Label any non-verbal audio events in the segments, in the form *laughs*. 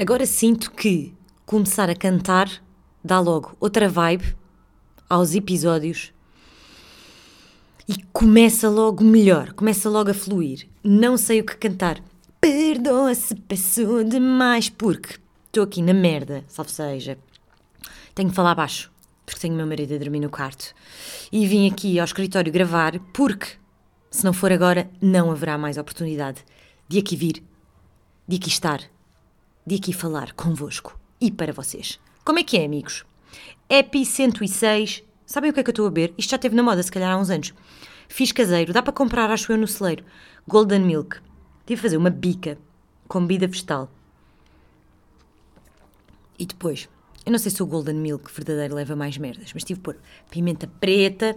Agora sinto que começar a cantar dá logo outra vibe aos episódios e começa logo melhor, começa logo a fluir. Não sei o que cantar. Perdoa se peço demais, porque estou aqui na merda, salve seja. Tenho que falar baixo, porque tenho meu marido a dormir no quarto. E vim aqui ao escritório gravar, porque se não for agora, não haverá mais oportunidade de aqui vir, de aqui estar, de aqui falar convosco e para vocês. Como é que é, amigos? Epi 106. Sabem o que é que eu estou a beber? Isto já teve na moda, se calhar há uns anos. Fiz caseiro, dá para comprar, acho eu, no celeiro. Golden Milk. Tive a fazer uma bica com bebida vegetal. E depois, eu não sei se o Golden Milk verdadeiro leva mais merdas, mas tive por pimenta preta,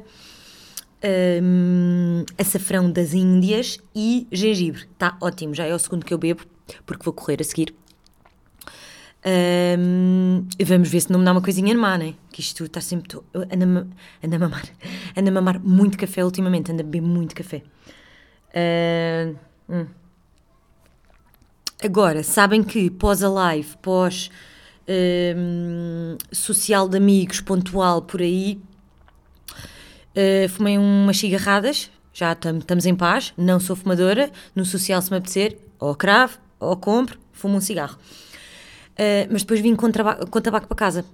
hum, açafrão das Índias e gengibre. Está ótimo, já é o segundo que eu bebo, porque vou correr a seguir. Hum, vamos ver se não me dá uma coisinha má, né? Que isto está sempre. Tô, anda, anda a mamar. *laughs* Anda a mamar muito café ultimamente, anda a beber muito café. Uh, hum. Agora, sabem que pós a live, pós hum, social de amigos, pontual por aí, uh, fumei umas cigarradas, já estamos em paz, não sou fumadora, no social se me apetecer, ou cravo, ou compro, fumo um cigarro. Uh, mas depois vim com, com tabaco para casa.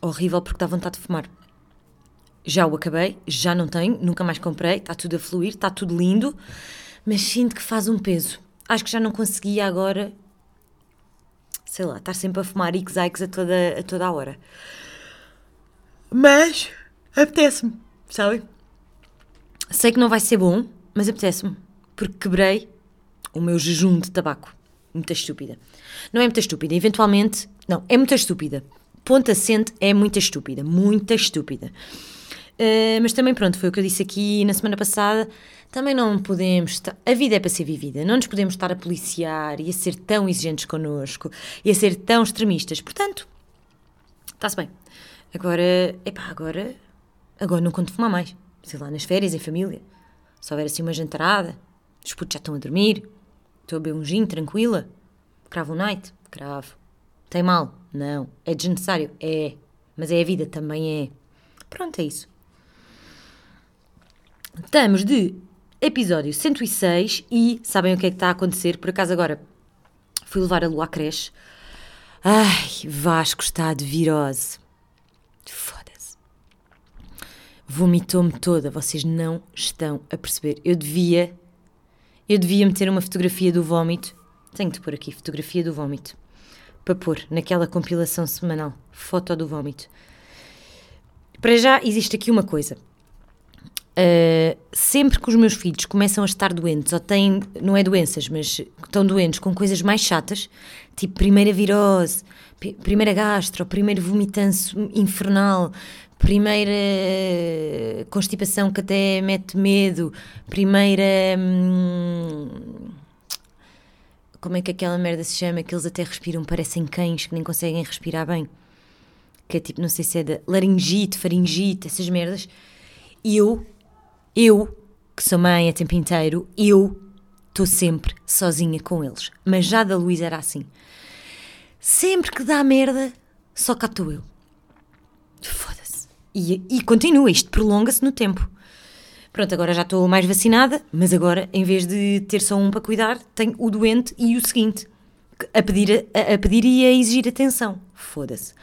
Horrível porque dá vontade de fumar. Já o acabei, já não tenho, nunca mais comprei, está tudo a fluir, está tudo lindo, mas sinto que faz um peso. Acho que já não conseguia agora, sei lá, estar sempre a fumar x a toda, a toda a hora. Mas apetece-me, sabem? Sei que não vai ser bom, mas apetece-me, porque quebrei o meu jejum de tabaco. Muito estúpida. Não é muito estúpida, eventualmente. Não, é muito estúpida. Ponto assente é muito estúpida. Muito estúpida. Uh, mas também, pronto, foi o que eu disse aqui na semana passada. Também não podemos. A vida é para ser vivida. Não nos podemos estar a policiar e a ser tão exigentes connosco e a ser tão extremistas. Portanto, está-se bem. Agora, epá, agora. Agora não conto fumar mais. Sei lá, nas férias, em família. Se houver assim uma jantarada, os putos já estão a dormir, Estou a beber um gin, tranquila? Cravo um night? Cravo. Tem mal? Não. É desnecessário? É. Mas é a vida, também é. Pronto, é isso. Estamos de episódio 106 e sabem o que é que está a acontecer? Por acaso agora fui levar a lua à creche. Ai, Vasco está de virose. Foda-se. Vomitou-me toda, vocês não estão a perceber. Eu devia eu devia meter uma fotografia do vómito. Tenho de pôr aqui fotografia do vómito. Para pôr naquela compilação semanal. Foto do vómito. Para já existe aqui uma coisa. Uh, sempre que os meus filhos começam a estar doentes, ou têm, não é doenças, mas estão doentes com coisas mais chatas, tipo primeira virose, primeira gastro, primeiro vomitanço infernal, primeira eh, constipação que até mete medo, primeira. Hum, como é que aquela merda se chama? Que eles até respiram, parecem cães que nem conseguem respirar bem. Que é tipo, não sei se é da laringite, faringite, essas merdas. E eu, eu, que sou mãe a tempo inteiro, eu estou sempre sozinha com eles. Mas já da Luísa era assim. Sempre que dá merda, só cá estou eu. Foda e, e continua, isto prolonga-se no tempo. Pronto, agora já estou mais vacinada, mas agora, em vez de ter só um para cuidar, tenho o doente e o seguinte, a pedir, a, a pedir e a exigir atenção. Foda-se.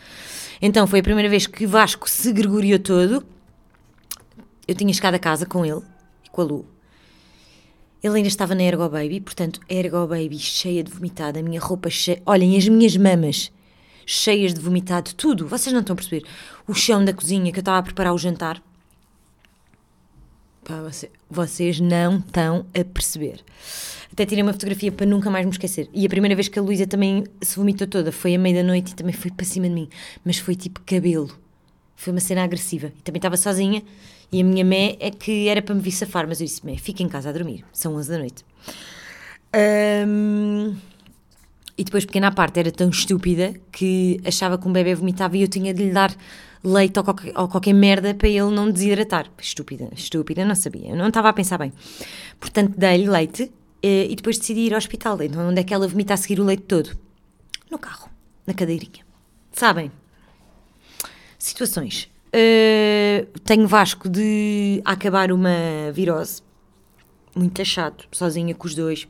Então, foi a primeira vez que Vasco se gregoriou todo. Eu tinha chegado a casa com ele e com a Lu. Ele ainda estava na Ergo Baby, portanto, Ergo Baby cheia de vomitada, a minha roupa cheia. Olhem, as minhas mamas cheias de vomitado, tudo. Vocês não estão a perceber. O chão da cozinha que eu estava a preparar o jantar. Pá, você, vocês não estão a perceber. Até tirei uma fotografia para nunca mais me esquecer. E a primeira vez que a Luísa também se vomitou toda foi à meia da noite e também foi para cima de mim. Mas foi tipo cabelo. Foi uma cena agressiva. E também estava sozinha. E a minha mé é que era para me vir safar. Mas eu disse: mé, fica em casa a dormir. São 11 da noite. Um, e depois, pequena parte, era tão estúpida que achava que um bebê vomitava e eu tinha de lhe dar leite ou qualquer, ou qualquer merda para ele não desidratar. Estúpida, estúpida, não sabia. Eu não estava a pensar bem. Portanto, dei-lhe leite eh, e depois decidi ir ao hospital. Então, onde é que ela vomita a seguir o leite todo? No carro. na cadeirinha. Sabem? Situações. Uh, tenho Vasco de acabar uma virose. Muito chato, sozinha com os dois.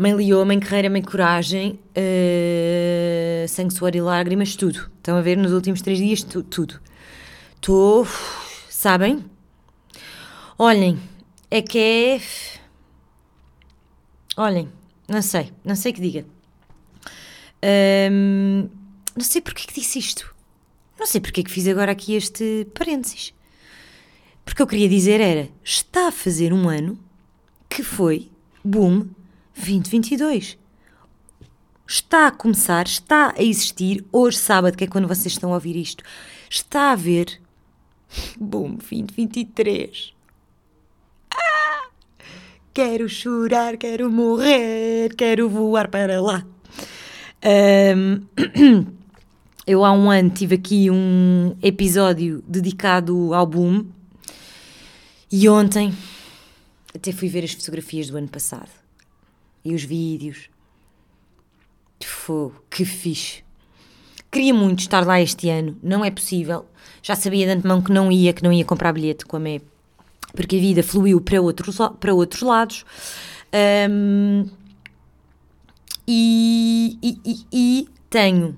Mãe Leoa, mãe Carreira, mãe Coragem, uh, Sangue, Suor e Lágrimas, tudo. Estão a ver nos últimos três dias, tu, tudo. Estou, sabem? Olhem, é que é. Olhem, não sei, não sei que diga. Um, não sei porque que disse isto. Não sei porque que fiz agora aqui este parênteses. Porque eu queria dizer era: está a fazer um ano que foi, boom, 2022. Está a começar, está a existir, hoje, sábado, que é quando vocês estão a ouvir isto, está a haver. Boom, 2023. Ah! Quero chorar, quero morrer, quero voar para lá. Um, *clears throat* eu há um ano tive aqui um episódio dedicado ao boom e ontem até fui ver as fotografias do ano passado e os vídeos. Fogo, que fixe. Queria muito estar lá este ano, não é possível. Já sabia de antemão que não ia, que não ia comprar bilhete com a MEP, porque a vida fluiu para outros, para outros lados. Um, e, e, e, tenho.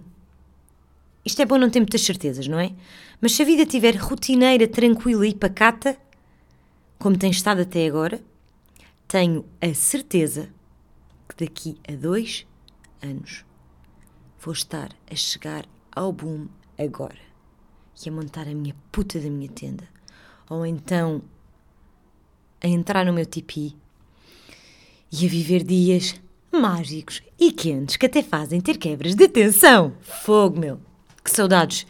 Isto é bom não ter muitas certezas, não é? Mas se a vida estiver rotineira, tranquila e pacata, como tem estado até agora, tenho a certeza que daqui a dois anos vou estar a chegar ao boom agora e a montar a minha puta da minha tenda. Ou então a entrar no meu tipi e a viver dias mágicos e quentes que até fazem ter quebras de tensão. Fogo, meu! Que saudades!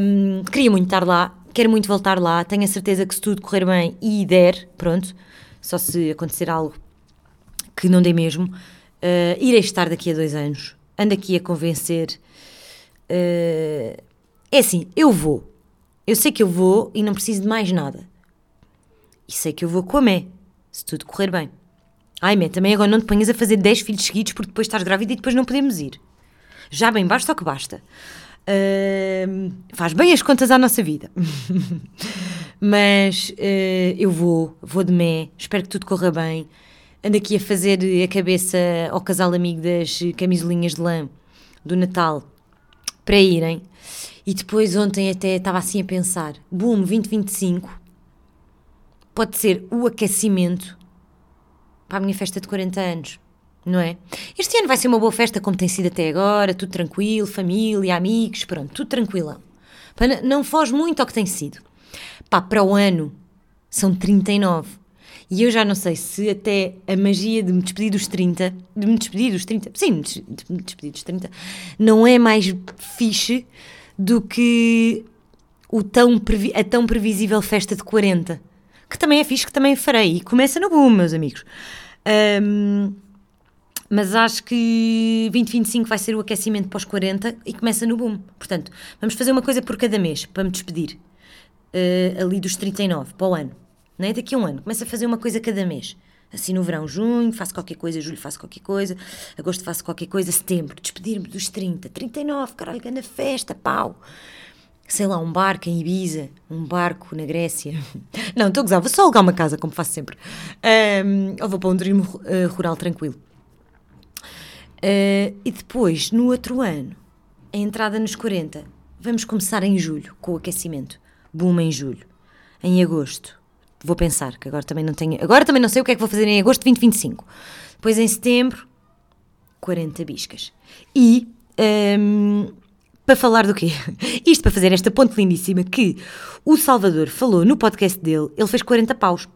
Um, queria muito estar lá, quero muito voltar lá. Tenho a certeza que se tudo correr bem e der, pronto, só se acontecer algo que não dei mesmo, uh, irei estar daqui a dois anos. Ando aqui a convencer. Uh, é assim, eu vou. Eu sei que eu vou e não preciso de mais nada. E sei que eu vou com a Mé, se tudo correr bem. Ai, Mé, também agora não te ponhas a fazer 10 filhos seguidos porque depois estás grávida e depois não podemos ir. Já bem basta o que basta. Uh, faz bem as contas à nossa vida. *laughs* Mas uh, eu vou, vou de Mé, espero que tudo corra bem ando aqui a fazer a cabeça ao casal amigo das camisolinhas de lã do Natal para irem. E depois ontem até estava assim a pensar: boom, 2025 pode ser o aquecimento para a minha festa de 40 anos, não é? Este ano vai ser uma boa festa, como tem sido até agora, tudo tranquilo, família, amigos, pronto, tudo tranquilão. Não foge muito ao que tem sido. Pá, para o ano são 39. E eu já não sei se até a magia de me despedir dos 30, de me despedir dos 30, sim, de me despedir dos 30, não é mais fixe do que o tão, a tão previsível festa de 40, que também é fixe, que também farei. E começa no boom, meus amigos. Um, mas acho que 2025 vai ser o aquecimento pós 40 e começa no boom. Portanto, vamos fazer uma coisa por cada mês para me despedir. Uh, ali dos 39 para o ano não é? Daqui a um ano, começo a fazer uma coisa cada mês. Assim no verão, junho, faço qualquer coisa, julho faço qualquer coisa, agosto faço qualquer coisa, setembro, despedir-me dos 30, 39, caralho, grande festa, pau. Sei lá, um barco em Ibiza, um barco na Grécia. *laughs* Não, estou a gozar, vou só alugar uma casa, como faço sempre. Um, ou vou para um turismo uh, rural tranquilo. Uh, e depois, no outro ano, a entrada nos 40, vamos começar em julho, com o aquecimento. Boom em julho. Em agosto, vou pensar, que agora também não tenho. Agora também não sei o que é que vou fazer em agosto de 2025. Depois em setembro, 40 biscas. E. Um, para falar do quê? *laughs* Isto para fazer esta ponte lindíssima que o Salvador falou no podcast dele, ele fez 40 paus.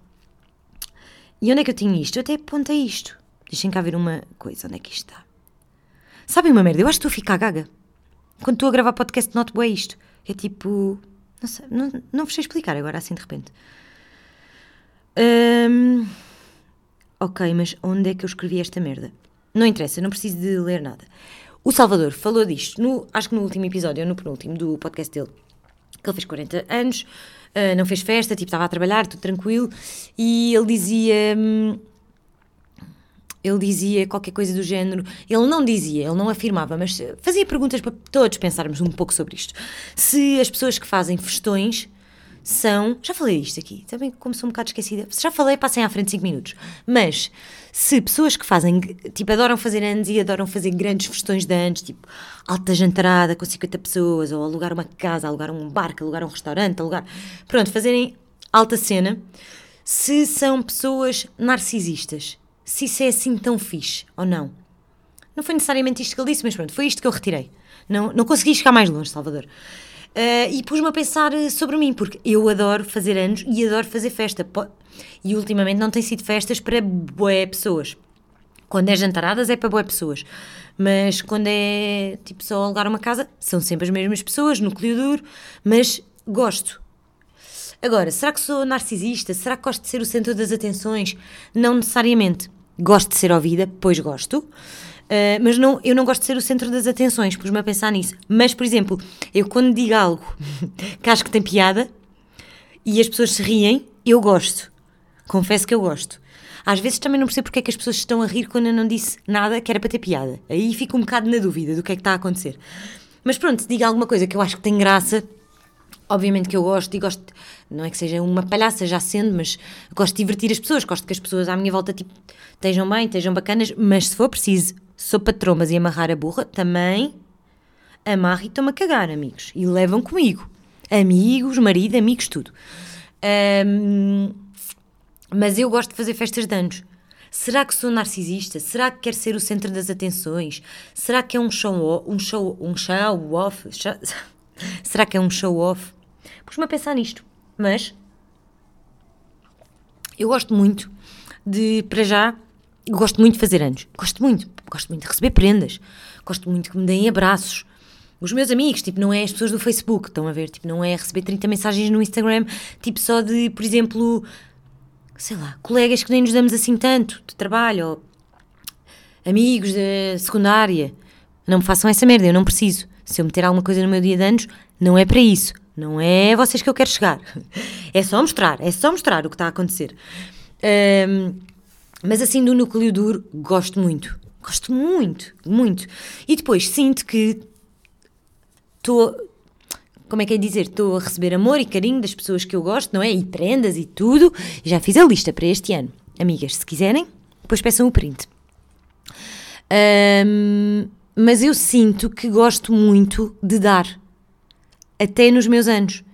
E onde é que eu tinha isto? Eu até apontei isto. Deixem cá ver uma coisa, onde é que isto está? Sabem uma merda? Eu acho que estou a ficar gaga. Quando estou a gravar podcast, noto bem isto. É tipo. Não sei, não, não vos sei explicar agora assim de repente. Ok, mas onde é que eu escrevi esta merda? Não interessa, não preciso de ler nada. O Salvador falou disto, no, acho que no último episódio, ou no penúltimo do podcast dele, que ele fez 40 anos, uh, não fez festa, tipo, estava a trabalhar, tudo tranquilo, e ele dizia. Um, ele dizia qualquer coisa do género. Ele não dizia, ele não afirmava, mas fazia perguntas para todos pensarmos um pouco sobre isto. Se as pessoas que fazem festões são. Já falei isto aqui, também como sou um bocado esquecida. Já falei, passem à frente 5 minutos. Mas se pessoas que fazem, tipo, adoram fazer anos e adoram fazer grandes festões de anos, tipo, alta jantarada com 50 pessoas, ou alugar uma casa, alugar um barco, alugar um restaurante, alugar. Pronto, fazerem alta cena. Se são pessoas narcisistas, se isso é assim tão fixe ou não. Não foi necessariamente isto que ele disse, mas pronto, foi isto que eu retirei. Não, não consegui chegar mais longe, Salvador. Uh, e pus-me a pensar eh, sobre mim, porque eu adoro fazer anos e adoro fazer festa. E ultimamente não tem sido festas para boé pessoas. Quando é jantaradas é para boé pessoas. Mas quando é tipo só alugar uma casa, são sempre as mesmas pessoas, núcleo duro, mas gosto. Agora, será que sou narcisista? Será que gosto de ser o centro das atenções? Não necessariamente. Gosto de ser ouvida, pois gosto. Uh, mas não, eu não gosto de ser o centro das atenções, pus-me a pensar nisso. Mas, por exemplo, eu quando digo algo *laughs* que acho que tem piada e as pessoas se riem, eu gosto. Confesso que eu gosto. Às vezes também não percebo porque é que as pessoas estão a rir quando eu não disse nada que era para ter piada. Aí fico um bocado na dúvida do que é que está a acontecer. Mas pronto, se diga alguma coisa que eu acho que tem graça, obviamente que eu gosto e gosto, não é que seja uma palhaça já sendo, mas gosto de divertir as pessoas, gosto que as pessoas à minha volta tipo, estejam bem, estejam bacanas, mas se for preciso sou patromas e amarrar a burra, também amarro e estou-me a cagar, amigos. E levam comigo. Amigos, marido, amigos, tudo. Um, mas eu gosto de fazer festas de anos. Será que sou narcisista? Será que quero ser o centro das atenções? Será que é um show um show um show off? *laughs* Será que é um show off? Pus-me a pensar nisto. Mas eu gosto muito de, para já, gosto muito de fazer anos. Gosto muito. Gosto muito de receber prendas. Gosto muito que me deem abraços. Os meus amigos, tipo, não é as pessoas do Facebook, estão a ver? Tipo, não é receber 30 mensagens no Instagram, tipo, só de, por exemplo, sei lá, colegas que nem nos damos assim tanto, de trabalho, ou amigos da secundária. Não me façam essa merda, eu não preciso. Se eu meter alguma coisa no meu dia de anos, não é para isso. Não é vocês que eu quero chegar. *laughs* É só mostrar, é só mostrar o que está a acontecer. Um, mas assim, do núcleo duro, gosto muito. Gosto muito, muito. E depois sinto que estou. Como é que é dizer? Estou a receber amor e carinho das pessoas que eu gosto, não é? E prendas e tudo. Já fiz a lista para este ano. Amigas, se quiserem, depois peçam o print. Um, mas eu sinto que gosto muito de dar, até nos meus anos.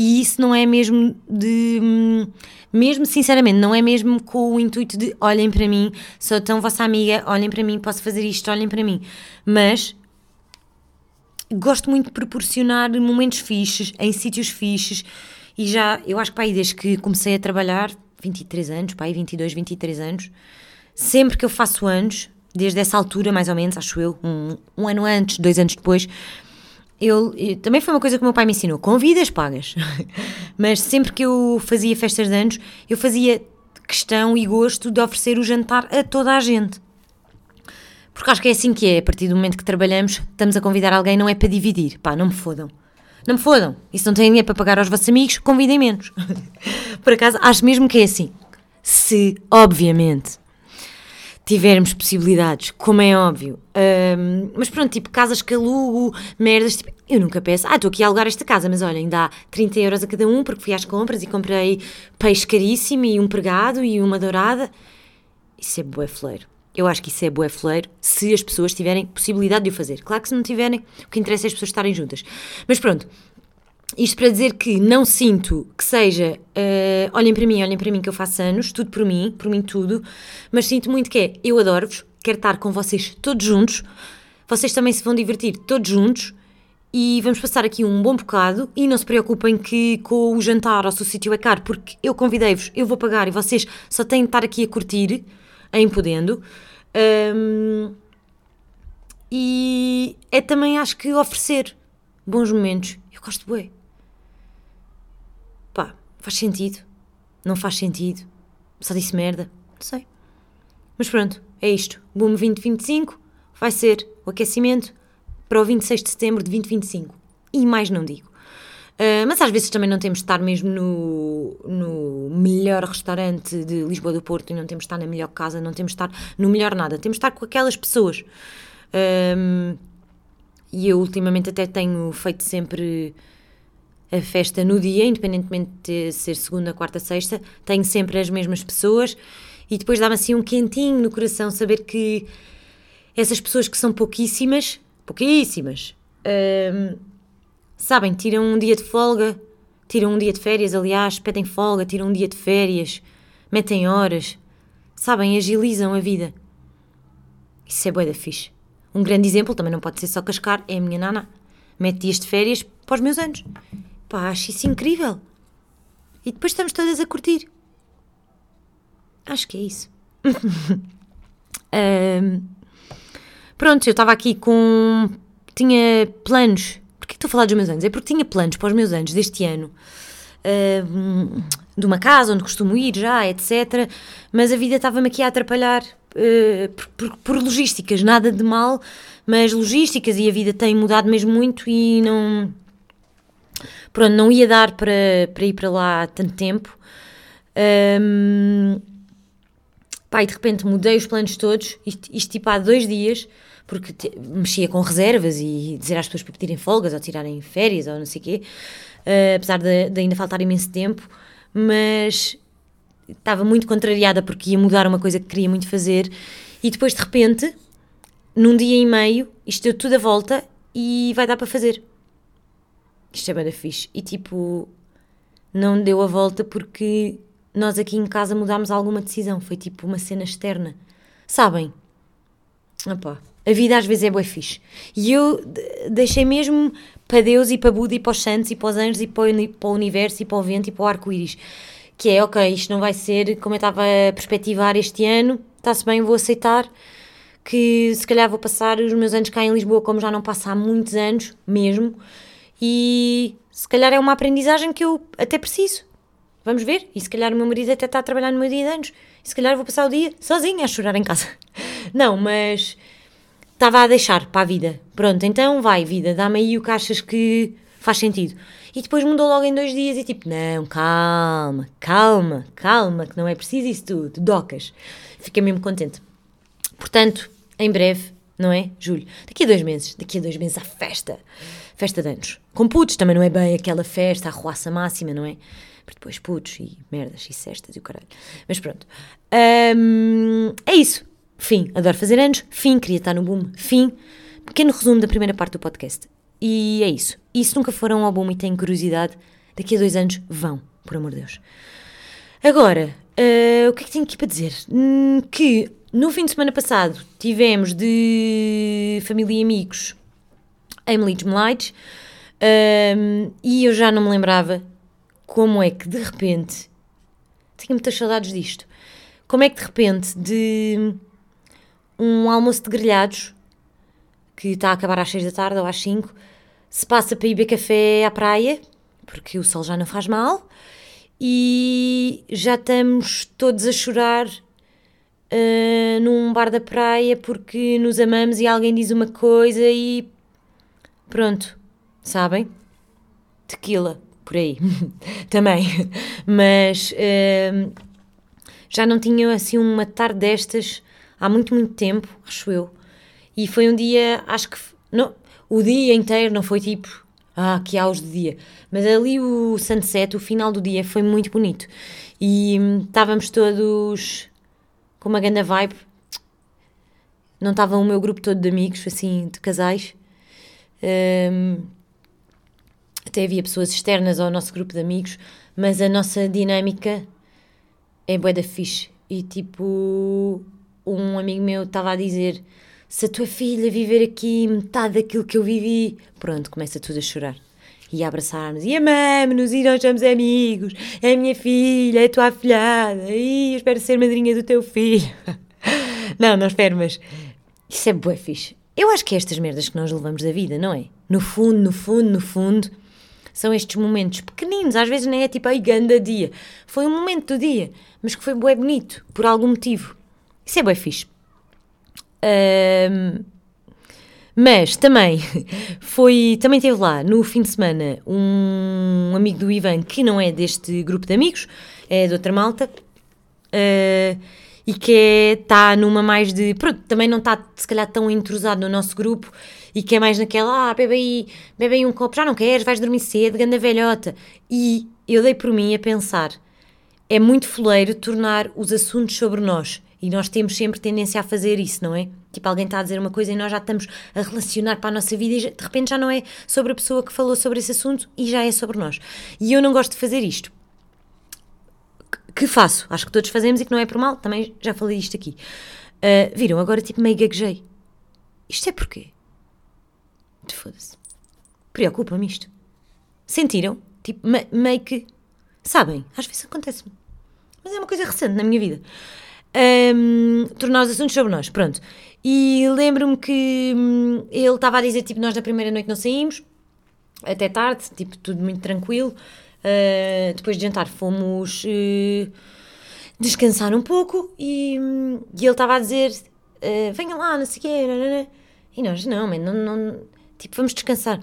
E isso não é mesmo de. Hum, mesmo sinceramente, não é mesmo com o intuito de olhem para mim, sou tão vossa amiga, olhem para mim, posso fazer isto, olhem para mim. Mas gosto muito de proporcionar momentos fixes, em sítios fixes, e já, eu acho que pai, desde que comecei a trabalhar, 23 anos, pai, 22, 23 anos, sempre que eu faço anos, desde essa altura mais ou menos, acho eu, um, um ano antes, dois anos depois, eu, eu, também foi uma coisa que o meu pai me ensinou: convidas, pagas. *laughs* Mas sempre que eu fazia festas de anos, eu fazia questão e gosto de oferecer o jantar a toda a gente. Porque acho que é assim que é. A partir do momento que trabalhamos, estamos a convidar alguém, não é para dividir. Pá, não me fodam. Não me fodam. E se não têm dinheiro para pagar aos vossos amigos, convidem menos. *laughs* Por acaso, acho mesmo que é assim. Se, obviamente, tivermos possibilidades, como é óbvio. Um, mas pronto, tipo, casas que alugo, merdas, tipo, eu nunca peço, ah, estou aqui a alugar esta casa, mas olhem, dá 30 euros a cada um porque fui às compras e comprei peixe caríssimo e um pregado e uma dourada. Isso é bué fleiro. Eu acho que isso é bué fleiro se as pessoas tiverem possibilidade de o fazer. Claro que se não tiverem, o que interessa é as pessoas estarem juntas. Mas pronto, isto para dizer que não sinto que seja uh, olhem para mim, olhem para mim que eu faço anos, tudo por mim, por mim tudo, mas sinto muito que é eu adoro-vos, quero estar com vocês todos juntos, vocês também se vão divertir todos juntos e vamos passar aqui um bom bocado e não se preocupem que com o jantar ou se o sítio é caro, porque eu convidei-vos, eu vou pagar e vocês só têm de estar aqui a curtir, em podendo. Um, e é também acho que oferecer bons momentos. Eu gosto de bué. Faz sentido? Não faz sentido? Só disse merda? Não sei. Mas pronto, é isto. Boom 2025 vai ser o aquecimento para o 26 de setembro de 2025. E mais não digo. Uh, mas às vezes também não temos de estar mesmo no, no melhor restaurante de Lisboa do Porto e não temos de estar na melhor casa, não temos de estar no melhor nada, temos de estar com aquelas pessoas. Um, e eu ultimamente até tenho feito sempre a festa no dia, independentemente de ser segunda, quarta, sexta, tenho sempre as mesmas pessoas e depois dá-me assim um quentinho no coração saber que essas pessoas que são pouquíssimas, pouquíssimas, hum, sabem, tiram um dia de folga, tiram um dia de férias, aliás, pedem folga, tiram um dia de férias, metem horas, sabem, agilizam a vida. Isso é bué da fixe. Um grande exemplo, também não pode ser só cascar, é a minha nana. Mete dias de férias para os meus anos. Pá, acho isso incrível. E depois estamos todas a curtir. Acho que é isso. *laughs* um, pronto, eu estava aqui com. Tinha planos. Porquê estou a falar dos meus anos? É porque tinha planos para os meus anos deste ano. Um, de uma casa onde costumo ir já, etc. Mas a vida estava-me aqui a atrapalhar uh, por, por, por, logísticas, nada de mal, mas logísticas e a vida tem mudado mesmo muito e não. Pronto, não ia dar para, para ir para lá tanto tempo. Um, Pá, e de repente mudei os planos todos, isto, isto tipo há dois dias, porque te, mexia com reservas e dizer às pessoas para pedirem folgas ou tirarem férias ou não sei o quê, uh, apesar de, de, ainda faltar imenso tempo, mas estava muito contrariada porque ia mudar uma coisa que queria muito fazer e depois de repente, num dia e meio, isto deu tudo a volta e vai dar para fazer. Isto é bem fixe. E tipo, não deu a volta porque nós aqui em casa mudámos alguma decisão. Foi tipo uma cena externa. Sabem? Opa, a vida às vezes é bué fixe. E eu deixei mesmo para Deus e para Buda e para os santos e para os anjos e para o, para o universo e para o vento e para o arco-íris. Que é, ok, isto não vai ser como eu estava a perspectivar este ano, está-se bem, vou aceitar que se calhar vou passar os meus anos cá em Lisboa como já não passo há muitos anos mesmo e se calhar é uma aprendizagem que eu até preciso Vamos ver? E se calhar o meu marido até está a trabalhar no meu dia de anos. E se calhar vou passar o dia sozinha a chorar em casa. *laughs* Não, mas estava a deixar para a vida. Pronto, então vai, vida, dá-me aí o que achas que faz sentido. E depois mudou logo em dois dias e tipo, não, calma, calma, calma, que não é preciso isso tudo, docas. Fiquei mesmo contente. Portanto, em breve, não é? Julho. Daqui a dois meses, daqui a dois meses a festa. Festa de anos. Com putos, também não é bem aquela festa, a roaça máxima, não é? porque depois putos e merdas e cestas e o caralho. Mas pronto. Um, é isso. Fim. Adoro fazer anos. Fim. Queria estar no boom. Fim. Pequeno resumo da primeira parte do podcast. E é isso. E se nunca foram ao boom e têm curiosidade, daqui a dois anos vão, por amor de Deus. Agora, uh, o que é que tenho aqui para dizer? Hum, que no fim de semana passado tivemos de família e amigos Emily Lights um, e eu já não me lembrava como é que de repente tinha muitas saudades disto. Como é que de repente de um almoço de grelhados que está a acabar às 6 da tarde ou às 5 se passa para ir beber café à praia porque o sol já não faz mal e já estamos todos a chorar uh, num bar da praia porque nos amamos e alguém diz uma coisa e pronto, sabem? Tequila por aí *laughs* também. Mas uh, já não tinha assim uma tarde destas há muito, muito tempo, acho eu. E foi um dia, acho que não, o dia inteiro não foi tipo, ah, que auge de dia. Mas ali o sunset, o final do dia, foi muito bonito. E hum, estávamos todos com uma grande vibe. Não estava o meu grupo todo de amigos, assim, de casais. Um, até havia pessoas externas ao nosso grupo de amigos, mas a nossa dinâmica é bué da fixe. E tipo, um amigo meu estava a dizer: se a tua filha viver aqui metade daquilo que eu vivi, pronto, começa tudo a chorar. E a abraçar-nos, e amamos-nos, e nós somos amigos, é a minha filha, é a tua afilhada, e eu espero ser madrinha do teu filho. *laughs* não, não espero, mas isso é bué fixe. Eu acho que é estas merdas que nós levamos da vida, não é? No fundo, no fundo, no fundo, são estes momentos pequeninos, às vezes nem é tipo, ai, ganda dia. Foi um momento do dia, mas que foi bué bonito, por algum motivo. Isso é bué fixe. Um, Mas também *laughs* foi, também teve lá no fim de semana um amigo do Ivan que não é deste grupo de amigos, é de outra malta. Uh, e que está numa mais de. Pronto, também não está se calhar tão entrosado no nosso grupo e que é mais naquela, ah, bebe aí, bebe aí um copo, já não queres, vais dormir cedo, ganda velhota. E eu dei por mim a pensar, é muito foleiro tornar os assuntos sobre nós. E nós temos sempre tendência a fazer isso, não é? Tipo, alguém está a dizer uma coisa e nós já estamos a relacionar para a nossa vida e de repente já não é sobre a pessoa que falou sobre esse assunto e já é sobre nós. E eu não gosto de fazer isto. Que faço, acho que todos fazemos e que não é por mal, também já falei isto aqui. Uh, viram, agora tipo meio gaguejei. Isto é porquê? Foda-se. Preocupa-me isto. Sentiram? Tipo, me meio que. Sabem? Às vezes acontece-me. Mas é uma coisa recente na minha vida. Um, tornar os assuntos sobre nós, pronto. E lembro-me que hum, ele estava a dizer, tipo, nós na primeira noite não saímos, até tarde, tipo, tudo muito tranquilo. Uh, depois de jantar fomos uh, descansar um pouco e, e ele estava a dizer, uh, venha lá, não sei o quê, e nós, não, man, não, não, tipo, vamos descansar.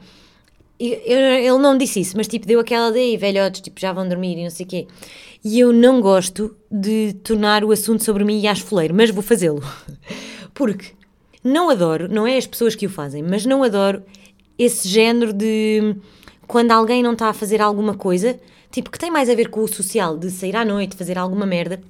E, eu, ele não disse isso, mas tipo, deu aquela daí, velhotes, tipo, já vão dormir e não sei o quê. E eu não gosto de tornar o assunto sobre mim e foleiro, mas vou fazê-lo. *laughs* Porque não adoro, não é as pessoas que o fazem, mas não adoro esse género de quando alguém não está a fazer alguma coisa, tipo, que tem mais a ver com o social, de sair à noite, fazer alguma merda,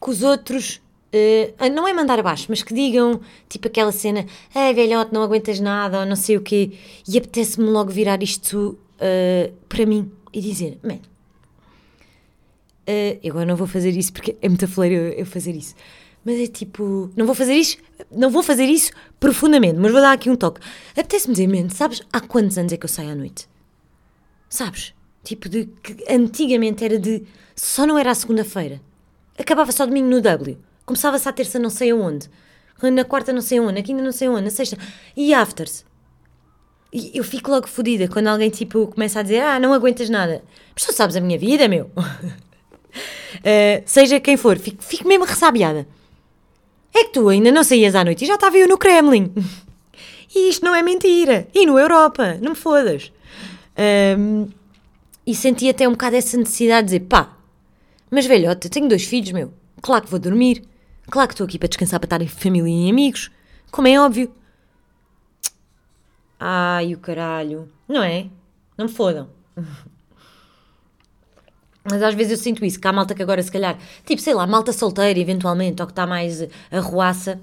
que os outros Uh, não é mandar abaixo, mas que digam, tipo aquela cena, é velhote, não aguentas nada, ou não sei o quê, e apetece-me logo virar isto uh, para mim e dizer, man, uh, eu agora não vou fazer isso porque é muito fleiro eu, eu, fazer isso. Mas é tipo, não vou fazer isso, não vou fazer isso profundamente, mas vou dar aqui um toque. Apetece-me dizer, man, sabes há quantos anos é que eu saio à noite? Sabes? Tipo, de que antigamente era de só não era a segunda-feira, acabava só domingo no W. Começava-se à terça não sei aonde. Na quarta não sei aonde, na quinta não sei aonde, na sexta. E afters. E eu fico logo fodida quando alguém tipo começa a dizer ah, não aguentas nada. Mas tu sabes a minha vida, meu. uh, *laughs* seja quem for, fico, fico mesmo ressabiada. É que tu ainda não saías à noite e já estava eu no Kremlin. *laughs* E isto não é mentira. E no Europa, não me fodas. Um, e senti até um bocado essa necessidade de dizer, pá, mas velhote, tenho dois filhos, meu. Claro que vou dormir. Claro que estou aqui para descansar, para estar em família e amigos. Como é óbvio. Ai, o caralho. Não é? Não me fodam. *laughs* Mas às vezes eu sinto isso, que há malta que agora se calhar, tipo, sei lá, malta solteira eventualmente, ou que está mais arruaça,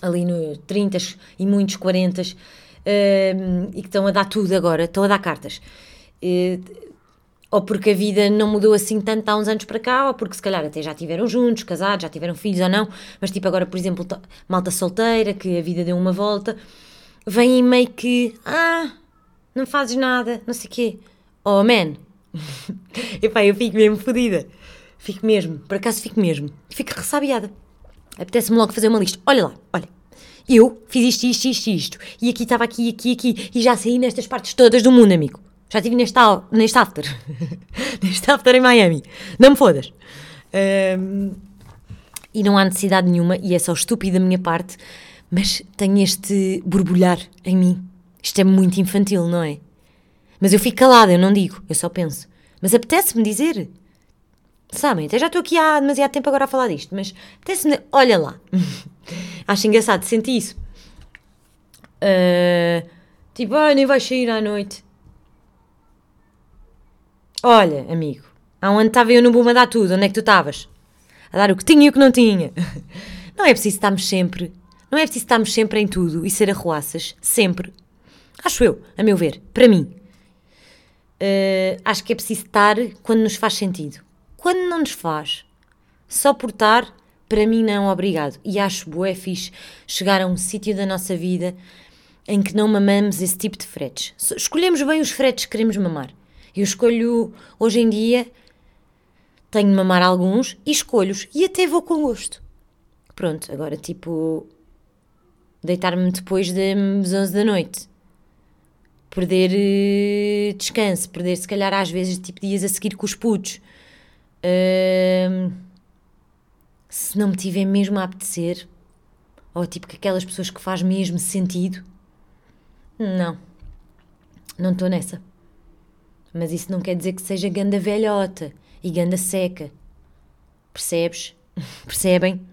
ali no 30 e muitos 40 um, e que estão a dar tudo agora, estão a dar cartas. Uh, ou porque a vida não mudou assim tanto há uns anos para cá, ou porque se calhar até já tiveram juntos, casados, já tiveram filhos ou não, mas tipo agora, por exemplo, malta solteira, que a vida deu uma volta, vem meio que, ah, não fazes nada, não sei o quê. Oh, man. *laughs* Epá, eu fico mesmo fodida. Fico mesmo, por acaso fico mesmo. Fico ressabiada. Apetece-me logo fazer uma lista. Olha lá, olha. Eu fiz isto, isto, isto, isto. E aqui estava aqui, aqui, aqui. E já saí nestas partes todas do mundo, amigo. Já estive neste, neste after. *laughs* neste after em Miami. Não me fodas. Um, e não há necessidade nenhuma, e é só estúpido da minha parte, mas tenho este borbulhar em mim. Isto é muito infantil, não é? Mas eu fico calada, eu não digo, eu só penso. Mas apetece-me dizer. Sabem, até já estou aqui há demasiado tempo agora a falar disto, mas apetece-me. Olha lá. *laughs* Acho engraçado, senti isso. Uh, tipo, ah, nem vais sair à noite. Olha, amigo, há um ano estava eu no boom a dar tudo, onde é que tu estavas? A dar o que tinha e o que não tinha. *laughs* Não é preciso estarmos sempre, não é preciso estarmos sempre em tudo e ser arruaças, sempre. Acho eu, a meu ver, para mim. Uh, acho que é preciso estar quando nos faz sentido. Quando não nos faz, só por estar, para mim não, obrigado. E acho bué fixe chegar a um sítio da nossa vida em que não mamamos esse tipo de fretes. Escolhemos bem os fretes que queremos mamar. Eu escolho, hoje em dia, tenho de mamar alguns e escolho-os e até vou com gosto. Pronto, agora tipo, deitar-me depois das 11 da noite. Perder uh, descanso, perder se calhar às vezes tipo dias a seguir com os putos. Uh, se não me tiver mesmo a apetecer, ou tipo que aquelas pessoas que faz mesmo sentido. Não, não estou nessa. Mas isso não quer dizer que seja ganda velhota e ganda seca. Percebes? *laughs* Percebem?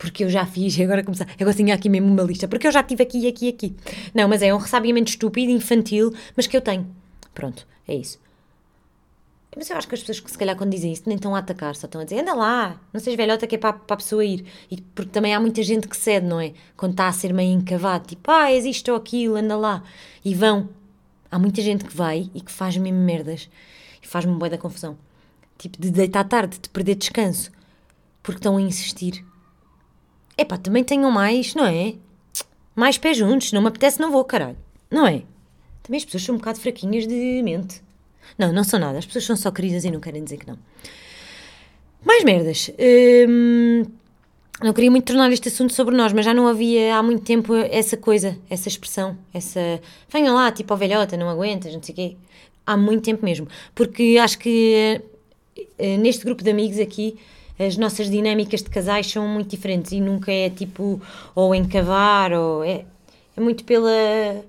Porque eu já fiz, *laughs* agora começar. Agora tinha aqui mesmo uma lista. Porque eu já tive aqui, aqui, aqui. Não, mas é um ressabiamento estúpido, infantil, mas que eu tenho. Pronto, é isso. Mas eu acho que as pessoas que se calhar quando dizem isso nem estão a atacar, só estão a dizer anda lá, não sejas velhota que é para, para a pessoa ir. E porque também há muita gente que cede, não é? Quando está a ser meio encavado, tipo, ah, és isto ou aquilo, anda lá. E vão. Há muita gente que vai e que faz mesmo merdas. E faz-me boa da confusão. Tipo, de deitar tarde, de perder descanso. Porque estão a insistir. É pá, também tenham mais, não é? Mais pés juntos, não me apetece, não vou, caralho. Não é? Também as pessoas são um bocado fraquinhas de mente. Não, não são nada. As pessoas são só queridas e não querem dizer que não. Mais merdas. Hum, não queria muito tornar este assunto sobre nós, mas já não havia há muito tempo essa coisa, essa expressão, essa. Venham lá, tipo, a velhota, não aguentas, não sei o quê. Há muito tempo mesmo. Porque acho que eh, neste grupo de amigos aqui as nossas dinâmicas de casais são muito diferentes e nunca é tipo ou encavar ou é, é muito pela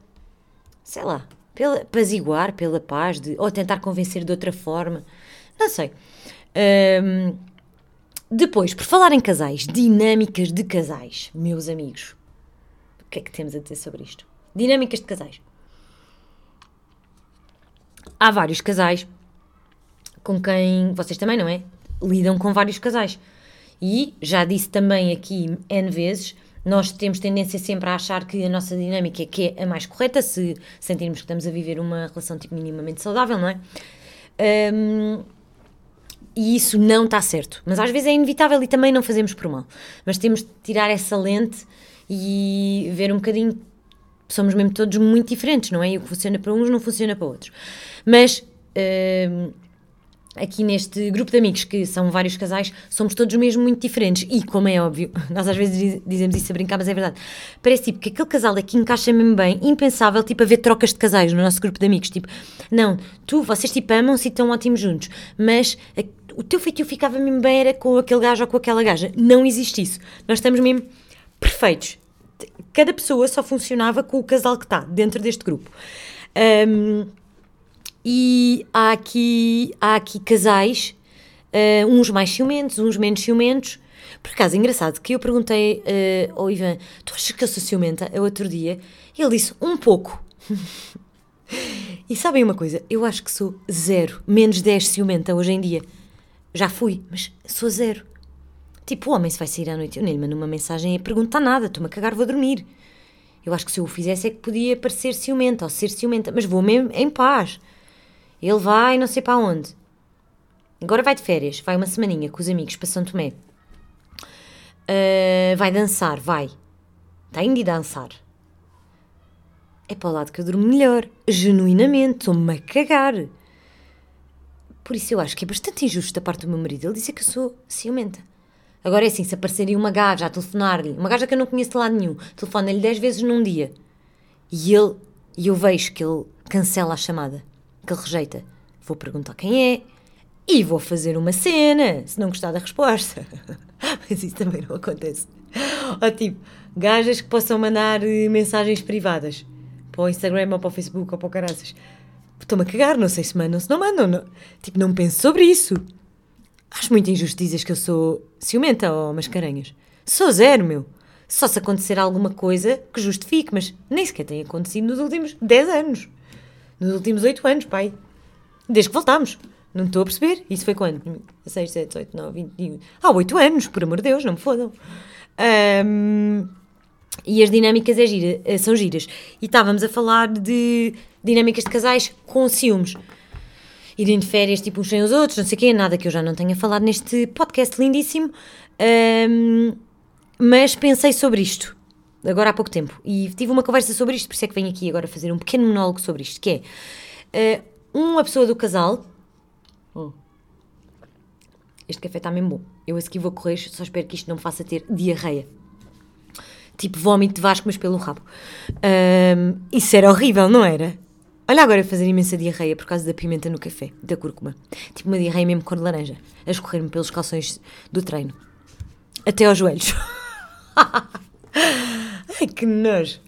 sei lá pela apaziguar, pela paz, de, ou tentar convencer de outra forma. Não sei. Um, depois, por falar em casais, dinâmicas de casais, meus amigos. O que é que temos a dizer sobre isto? Dinâmicas de casais. Há vários casais com quem vocês também, não é? Lidam com vários casais. E já disse também aqui N vezes nós temos tendência sempre a achar que a nossa dinâmica é que é a mais correta, se sentirmos que estamos a viver uma relação tipo, minimamente saudável, não é? Um, e isso não está certo. Mas às vezes é inevitável e também não fazemos por mal. Mas temos de tirar essa lente e ver um bocadinho. Somos mesmo todos muito diferentes, não é? E o que funciona para uns não funciona para outros. Mas. Um, aqui neste grupo de amigos, que são vários casais, somos todos mesmo muito diferentes. E, como é óbvio, *laughs* nós às vezes dizemos isso a brincar, mas é verdade. Parece tipo que aquele casal aqui encaixa mesmo bem, impensável, tipo, haver trocas de casais no nosso grupo de amigos. Tipo, não, tu, vocês tipo amam-se e estão ótimos juntos, mas a, o teu feitio ficava mesmo bem era com aquele gajo ou com aquela gaja. Não existe isso. Nós estamos mesmo perfeitos. Cada pessoa só funcionava com o casal que está dentro deste grupo. Um, e há aqui, há aqui casais, uh, uns mais ciumentos, uns menos ciumentos. Por acaso, engraçado que eu perguntei uh, ao Ivan: Tu achas que eu sou ciumenta? É outro dia. Ele disse: Um pouco. *laughs* e sabem uma coisa? Eu acho que sou zero, menos 10 ciumenta hoje em dia. Já fui, mas sou zero. Tipo, o homem se vai sair à noite, eu nem lhe mando uma mensagem e pergunta nada, estou-me a cagar, vou dormir. Eu acho que se eu o fizesse é que podia parecer ciumenta ou ser ciumenta, mas vou mesmo em paz. Ele vai não sei para onde. Agora vai de férias, vai uma semaninha com os amigos para São Tomé. Uh, vai dançar, vai. Indo de dançar. É para o lado que eu durmo melhor. Genuinamente, estou-me a cagar. Por isso eu acho que é bastante injusto da parte do meu marido ele dizer que eu sou ciumenta. Agora é assim, se apareceria uma gaja a telefonar-lhe, uma gaja que eu não conheço de lado nenhum, telefona-lhe 10 vezes num dia, e ele, e eu vejo que ele cancela a chamada que ele rejeita. Vou perguntar quem é e vou fazer uma cena, se não gostar da resposta. *laughs* Mas isso também não acontece. Ou tipo, gajas que possam mandar eh, mensagens privadas para o Instagram ou para o Facebook ou para o caraças. Estou-me a cagar, não sei se mandam, se não mandam. Não. Tipo, não penso sobre isso. Acho muito injusto dizer que eu sou ciumenta ou mascarenhas. Sou zero, meu. Só se acontecer alguma coisa que justifique, mas nem sequer tem acontecido nos últimos 10 anos. Nos últimos 8 anos, pai. Desde que voltámos. Não estou a perceber. Isso foi quando? 6, 7, 8, 9, 21. Ah, 8 anos, por amor de Deus, não me fodam. Um, e as dinâmicas é gira, eh, são giras. E estávamos a falar de dinâmicas de casais com ciúmes. Irem de férias tipo uns sem os outros, não sei o quê, nada que eu já não tenha falado neste podcast lindíssimo. Um, mas pensei sobre isto agora há pouco tempo, e tive uma conversa sobre isto, por isso é que venho aqui agora fazer um pequeno monólogo sobre isto, que é uh, uma pessoa do casal. Oh, este café está mesmo bom. Eu a seguir vou correr, só espero que isto não me faça ter diarreia. Tipo vómito de Vasco, mas pelo rabo. Isso era horrível, não era? Olha agora fazer imensa diarreia por causa da pimenta no café, da cúrcuma. Tipo uma diarreia mesmo cor de laranja, a escorrer-me pelos calções do treino. Até aos joelhos. *laughs* Ai, que nojo.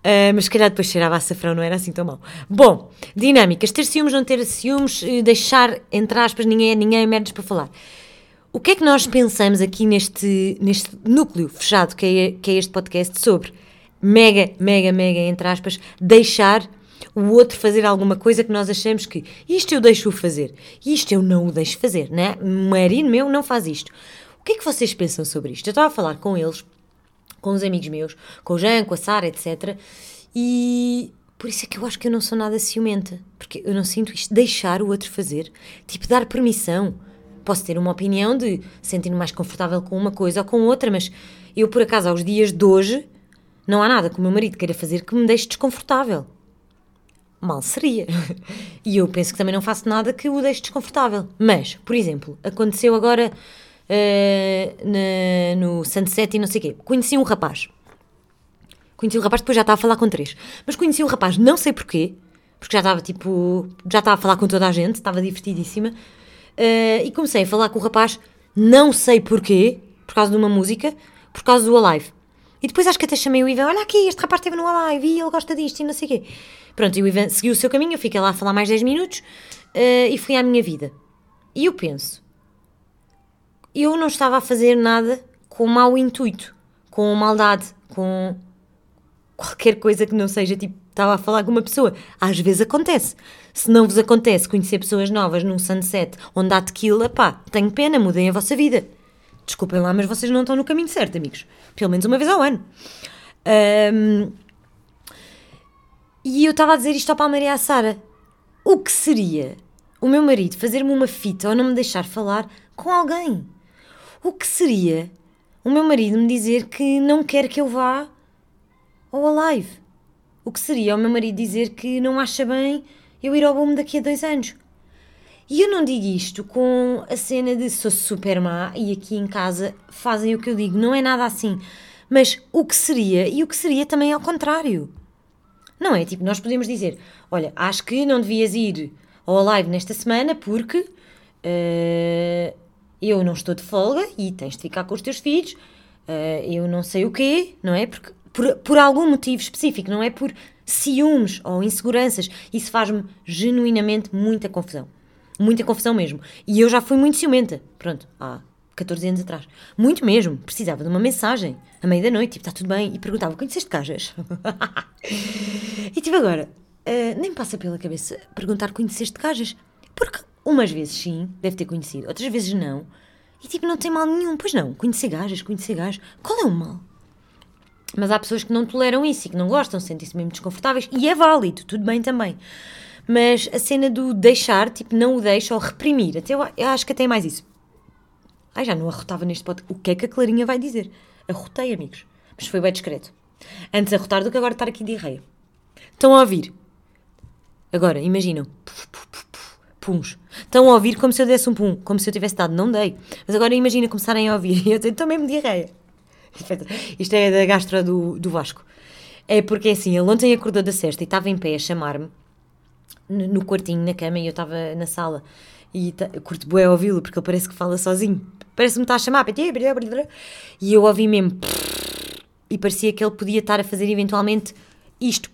Uh, mas se calhar depois cheirava a açafrão, não era assim tão mau. Bom, dinâmicas. Ter ciúmes, não ter ciúmes, eh, deixar, entre aspas, ninguém é ninguém, merdas para falar. O que é que nós pensamos aqui neste, neste núcleo fechado que é, que é este podcast sobre mega, mega, mega, entre aspas, deixar o outro fazer alguma coisa que nós achamos que isto eu deixo-o fazer, isto eu não o deixo fazer, né? O marido meu não faz isto. O que é que vocês pensam sobre isto? Eu estava a falar com eles, com os amigos meus, com o Jean, com a Sara, etc. E por isso é que eu acho que eu não sou nada ciumenta, porque eu não sinto isto, deixar o outro fazer, tipo dar permissão. Posso ter uma opinião de sentir-me mais confortável com uma coisa ou com outra, mas eu, por acaso, aos dias de hoje, não há nada que o meu marido queira fazer que me deixe desconfortável. Mal seria. *laughs* E eu penso que também não faço nada que o deixe desconfortável. Mas, por exemplo, aconteceu agora uh, na, no Sunset e não sei o quê. Conheci um rapaz. Conheci um rapaz, depois já estava a falar com três. Mas conheci um rapaz, não sei porquê, porque já estava tipo. Já estava a falar com toda a gente, estava divertidíssima. Uh, e comecei a falar com o rapaz, não sei porquê, por causa de uma música, por causa do Alive. E depois acho que até chamei o Ivan, olha aqui, este rapaz esteve no Alive e ele gosta disto e não sei o quê. Pronto, e o Ivan seguiu o seu caminho, eu fiquei lá a falar mais 10 minutos uh, e fui à minha vida. E eu penso, eu não estava a fazer nada com mau intuito, com maldade, com qualquer coisa que não seja tipo, estava a falar com uma pessoa. Às vezes acontece. Se não vos acontece conhecer pessoas novas num sunset onde há tequila, pá, tenho pena, mudem a vossa vida. Desculpem lá, mas vocês não estão no caminho certo, amigos. Pelo menos uma vez ao ano. Um, e eu estava a dizer isto ao e à Sara. O que seria o meu marido fazer-me uma fita ou não me deixar falar com alguém? O que seria o meu marido me dizer que não quer que eu vá ao Alive? O que seria o meu marido dizer que não acha bem eu ir ao boom daqui a dois anos? E eu não digo isto com a cena de sou super má e aqui em casa fazem o que eu digo, não é nada assim. Mas o que seria e o que seria também ao contrário. Não é tipo, nós podemos dizer: olha, acho que não devias ir ao live nesta semana porque uh, eu não estou de folga e tens de ficar com os teus filhos, uh, eu não sei o quê, não é? Porque por, por algum motivo específico, não é por ciúmes ou inseguranças. Isso faz-me genuinamente muita confusão muita confusão mesmo. E eu já fui muito ciumenta, pronto, há 14 anos atrás. Muito mesmo, precisava de uma mensagem, à meia da noite, tipo, está tudo bem, e perguntava, conheceste Cajas? *laughs* e tipo, agora, uh, nem passa pela cabeça perguntar, conheceste Cajas? Porque umas vezes sim, deve ter conhecido, outras vezes não. E tipo, não tem mal nenhum, pois não, conhecer gajas, conhecer gajos, qual é o mal? Mas há pessoas que não toleram isso e que não gostam, sentem-se mesmo desconfortáveis, e é válido, tudo bem também. Mas a cena do deixar, tipo, não o deixa ou reprimir, até eu, eu acho que até é mais isso. Ai, já não arrotava neste pote. O que é que a Clarinha vai dizer? Arrotei, amigos. Mas foi bem discreto. Antes arrotar do que agora estar aqui de rei. Estão a ouvir? Agora, imaginam. Puns. Estão a ouvir como se eu desse um pum, como se eu tivesse dado. Não dei. Mas agora imagina começarem a ouvir. E *laughs* eu estou mesmo diarreia. Isto é da gastra do, do Vasco. É porque é assim, ele ontem acordou da cesta e estava em pé a chamar-me no quartinho, na cama, e eu estava na sala. E eu curto bué ouvi-lo, porque ele parece que fala sozinho. Parece-me estar a chamar. E eu ouvi mesmo. E parecia que ele podia estar a fazer eventualmente isto.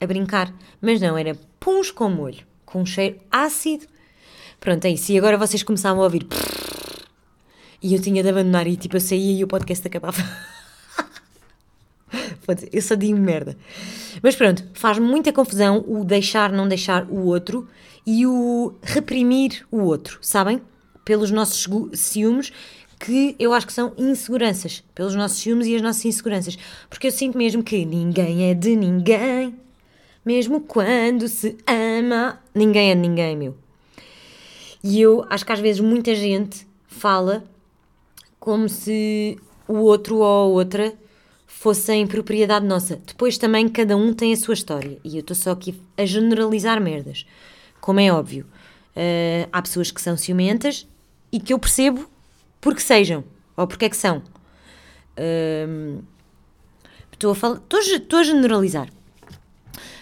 A brincar. Mas não, era puns com molho. Com um cheiro ácido. Pronto, é isso. E agora vocês começavam a ouvir. E eu tinha de abandonar. E tipo, eu saía e o podcast acabava. *laughs* eu só digo merda. Mas pronto, faz muita confusão o deixar, não deixar o outro e o reprimir o outro, sabem? Pelos nossos ciúmes, que eu acho que são inseguranças. Pelos nossos ciúmes e as nossas inseguranças. Porque eu sinto mesmo que ninguém é de ninguém, mesmo quando se ama. Ninguém é ninguém, meu. E eu acho que às vezes muita gente fala como se o outro ou a outra fossem propriedade nossa. Depois também cada um tem a sua história. E eu estou só aqui a generalizar merdas. Como é óbvio. Uh, há pessoas que são ciumentas e que eu percebo porque sejam. Ou porque é que são. Uh, estou, a falar, estou a generalizar.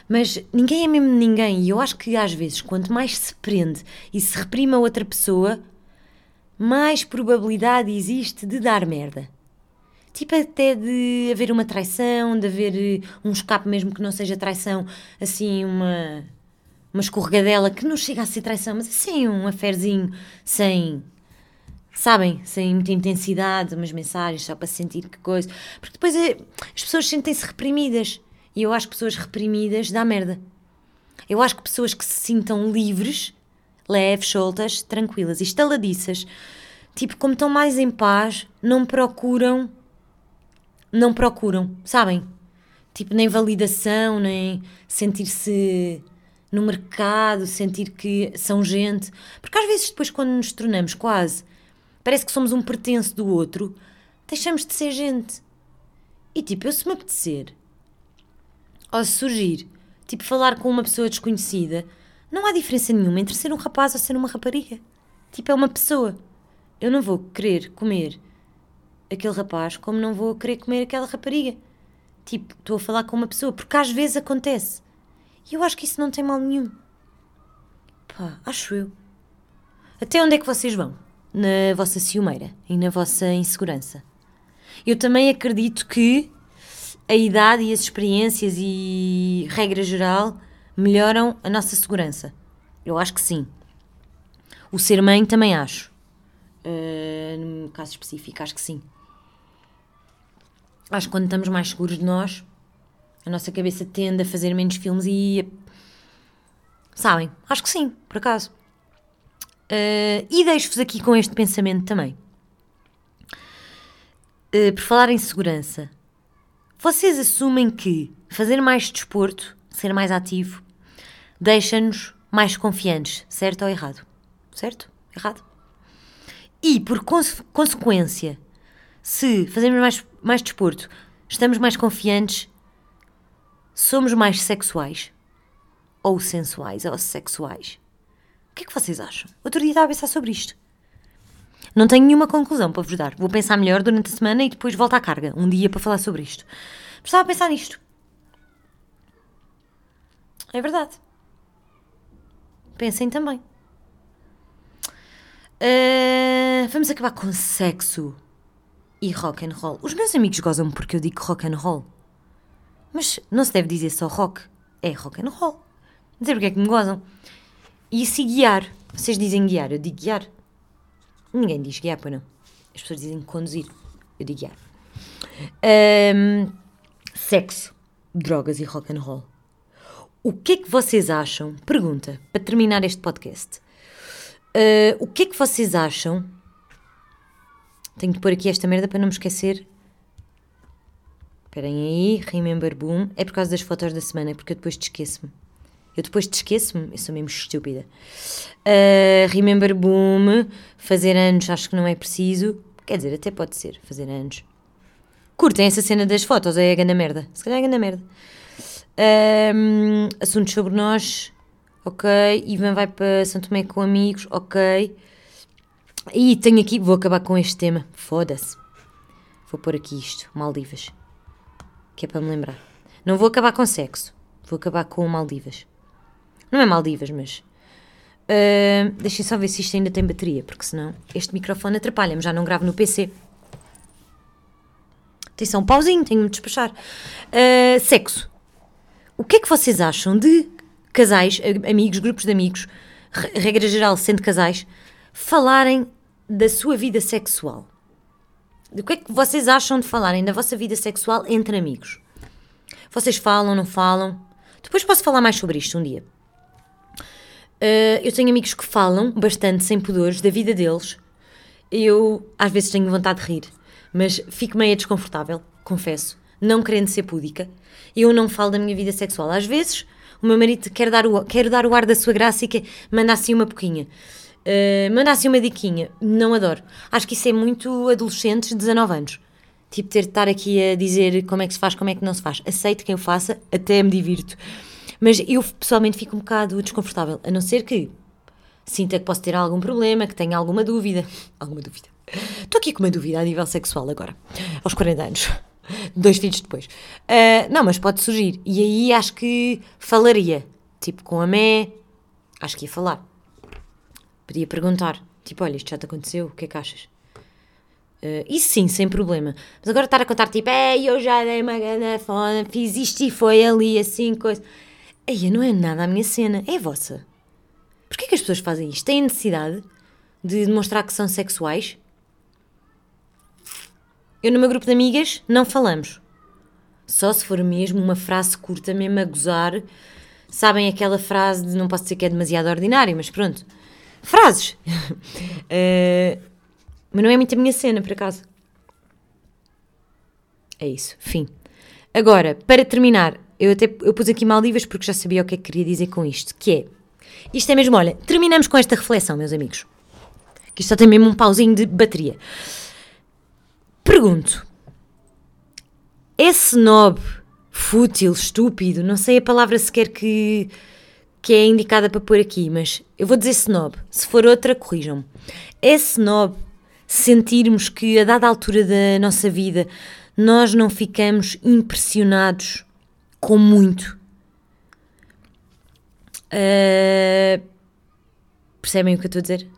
Mas ninguém é mesmo ninguém. E eu acho que às vezes, quanto mais se prende e se reprime a outra pessoa, mais probabilidade existe de dar merda. Tipo, até de haver uma traição, de haver eh, um escape mesmo que não seja traição, assim, uma, uma escorregadela que não chega a ser traição, mas assim, um aferzinho sem, sabem, sem muita intensidade, umas mensagens só para sentir que coisa. Porque depois é, as pessoas sentem-se reprimidas. E eu acho que pessoas reprimidas dá merda. Eu acho que pessoas que se sintam livres, leves, soltas, tranquilas e estaladiças, tipo, como estão mais em paz, não procuram não procuram, sabem? Tipo, nem validação, nem sentir-se no mercado, sentir que são gente. Porque às vezes, depois, quando nos tornamos quase, parece que somos um pertence do outro, deixamos de ser gente. E tipo, eu se me apetecer, ou surgir, tipo, falar com uma pessoa desconhecida, não há diferença nenhuma entre ser um rapaz ou ser uma rapariga. Tipo, é uma pessoa. Eu não vou querer comer aquele rapaz como não vou querer comer aquela rapariga. Tipo, estou a falar com uma pessoa, porque às vezes acontece. E eu acho que isso não tem mal nenhum. Pá, acho eu. Até onde é que vocês vão? Na vossa ciumeira e na vossa insegurança. Eu também acredito que a idade e as experiências e regra geral melhoram a nossa segurança. Eu acho que sim. O ser mãe também acho. Uh, no caso específico, acho que sim. Acho que quando estamos mais seguros de nós, a nossa cabeça tende a fazer menos filmes e. Sabem? Acho que sim, por acaso. Uh, e deixo-vos aqui com este pensamento também. Uh, por falar em segurança, vocês assumem que fazer mais desporto, ser mais ativo, deixa-nos mais confiantes, certo ou errado? Certo? Errado? E, por conse consequência, se fazemos mais, mais desporto, estamos mais confiantes, somos mais sexuais. Ou sensuais, ou sexuais. O que é que vocês acham? Outro dia estava a pensar sobre isto. Não tenho nenhuma conclusão para vos dar. Vou pensar melhor durante a semana e depois volto à carga, um dia para falar sobre isto. Mas estava a pensar nisto. É verdade. Pensem também. Uh, vamos acabar com sexo e rock and roll. Os meus amigos gozam porque eu digo rock and roll. Mas não se deve dizer só rock, é rock and roll. Não sei porque é que me gozam. E se guiar, vocês dizem guiar, eu digo guiar. Ninguém diz guiar, pois não. As pessoas dizem conduzir, eu digo guiar. Um, sexo, drogas e rock and roll. O que é que vocês acham? Pergunta, para terminar este podcast. Uh, o que é que vocês acham tenho que pôr aqui esta merda para não me esquecer. Esperem aí, Remember Boom. É por causa das fotos da semana, porque eu depois te esqueço-me. Eu depois te esqueço-me, eu sou mesmo estúpida. Uh, remember Boom, fazer anos acho que não é preciso. Quer dizer, até pode ser, fazer anos. Curtem essa cena das fotos, é a grande merda. Se calhar é a grande merda. Um, assuntos sobre nós, ok. Ivan vai para Santo Tomé com amigos, ok. E tenho aqui, vou acabar com este tema. Foda-se. Vou pôr aqui isto, Maldivas. Que é para me lembrar. Não vou acabar com sexo. Vou acabar com Maldivas. Não é Maldivas, mas. Uh, deixem só ver se isto ainda tem bateria, porque senão este microfone atrapalha-me. Já não gravo no PC. Atenção, pauzinho, tenho-me de despachar. Uh, sexo. O que é que vocês acham de casais, amigos, grupos de amigos, regra geral, sendo casais, falarem da sua vida sexual. Do que é que vocês acham de falarem da vossa vida sexual entre amigos? Vocês falam, não falam? Depois posso falar mais sobre isto um dia. Uh, eu tenho amigos que falam bastante, sem pudores, da vida deles. Eu, às vezes, tenho vontade de rir, mas fico meio desconfortável, confesso, não querendo ser púdica. Eu não falo da minha vida sexual. Às vezes, o meu marido quer dar o, quer dar o ar da sua graça e quer, manda assim uma pouquinha. Uh, manda assim uma diquinha. Não adoro. Acho que isso é muito adolescentes de 19 anos. Tipo, ter de estar aqui a dizer como é que se faz, como é que não se faz. Aceito quem o faça, até me divirto. Mas eu pessoalmente fico um bocado desconfortável, a não ser que sinta que posso ter algum problema, que tenha alguma dúvida. *laughs* Alguma dúvida. Estou aqui com uma dúvida a nível sexual agora, aos 40 anos. *laughs* Dois filhos depois. Uh, não, mas pode surgir. E aí acho que falaria. Tipo, com a Mé, acho que ia falar. Podia perguntar, tipo, olha, isto já te aconteceu, o que é que achas? Uh, isso sim, sem problema. Mas agora estar a contar tipo, ei, eu já dei uma grande foda, fiz isto e foi ali, assim, coisa. Aí não é nada a minha cena, é a vossa. Porquê que as pessoas fazem isto? Têm necessidade de demonstrar que são sexuais? Eu, no meu grupo de amigas, não falamos. Só se for mesmo uma frase curta, mesmo a gozar. Sabem aquela frase de não posso dizer que é demasiado ordinário, mas pronto. Frases! uh, *laughs* Mas não é muito a minha cena, por acaso. É isso, fim. Agora, para terminar, eu até eu pus aqui Maldivas porque já sabia o que é que queria dizer com isto, que é, isto é mesmo, olha, terminamos com esta reflexão, meus amigos. Que isto só tem mesmo um pauzinho de bateria. Pergunto, é snob, fútil, estúpido, não sei a palavra sequer que, que é indicada para pôr aqui, mas eu vou dizer snob. Se for outra, corrijam-me. É snob sentirmos que a dada altura da nossa vida nós não ficamos impressionados com muito. Uh, percebem o que eu estou a dizer?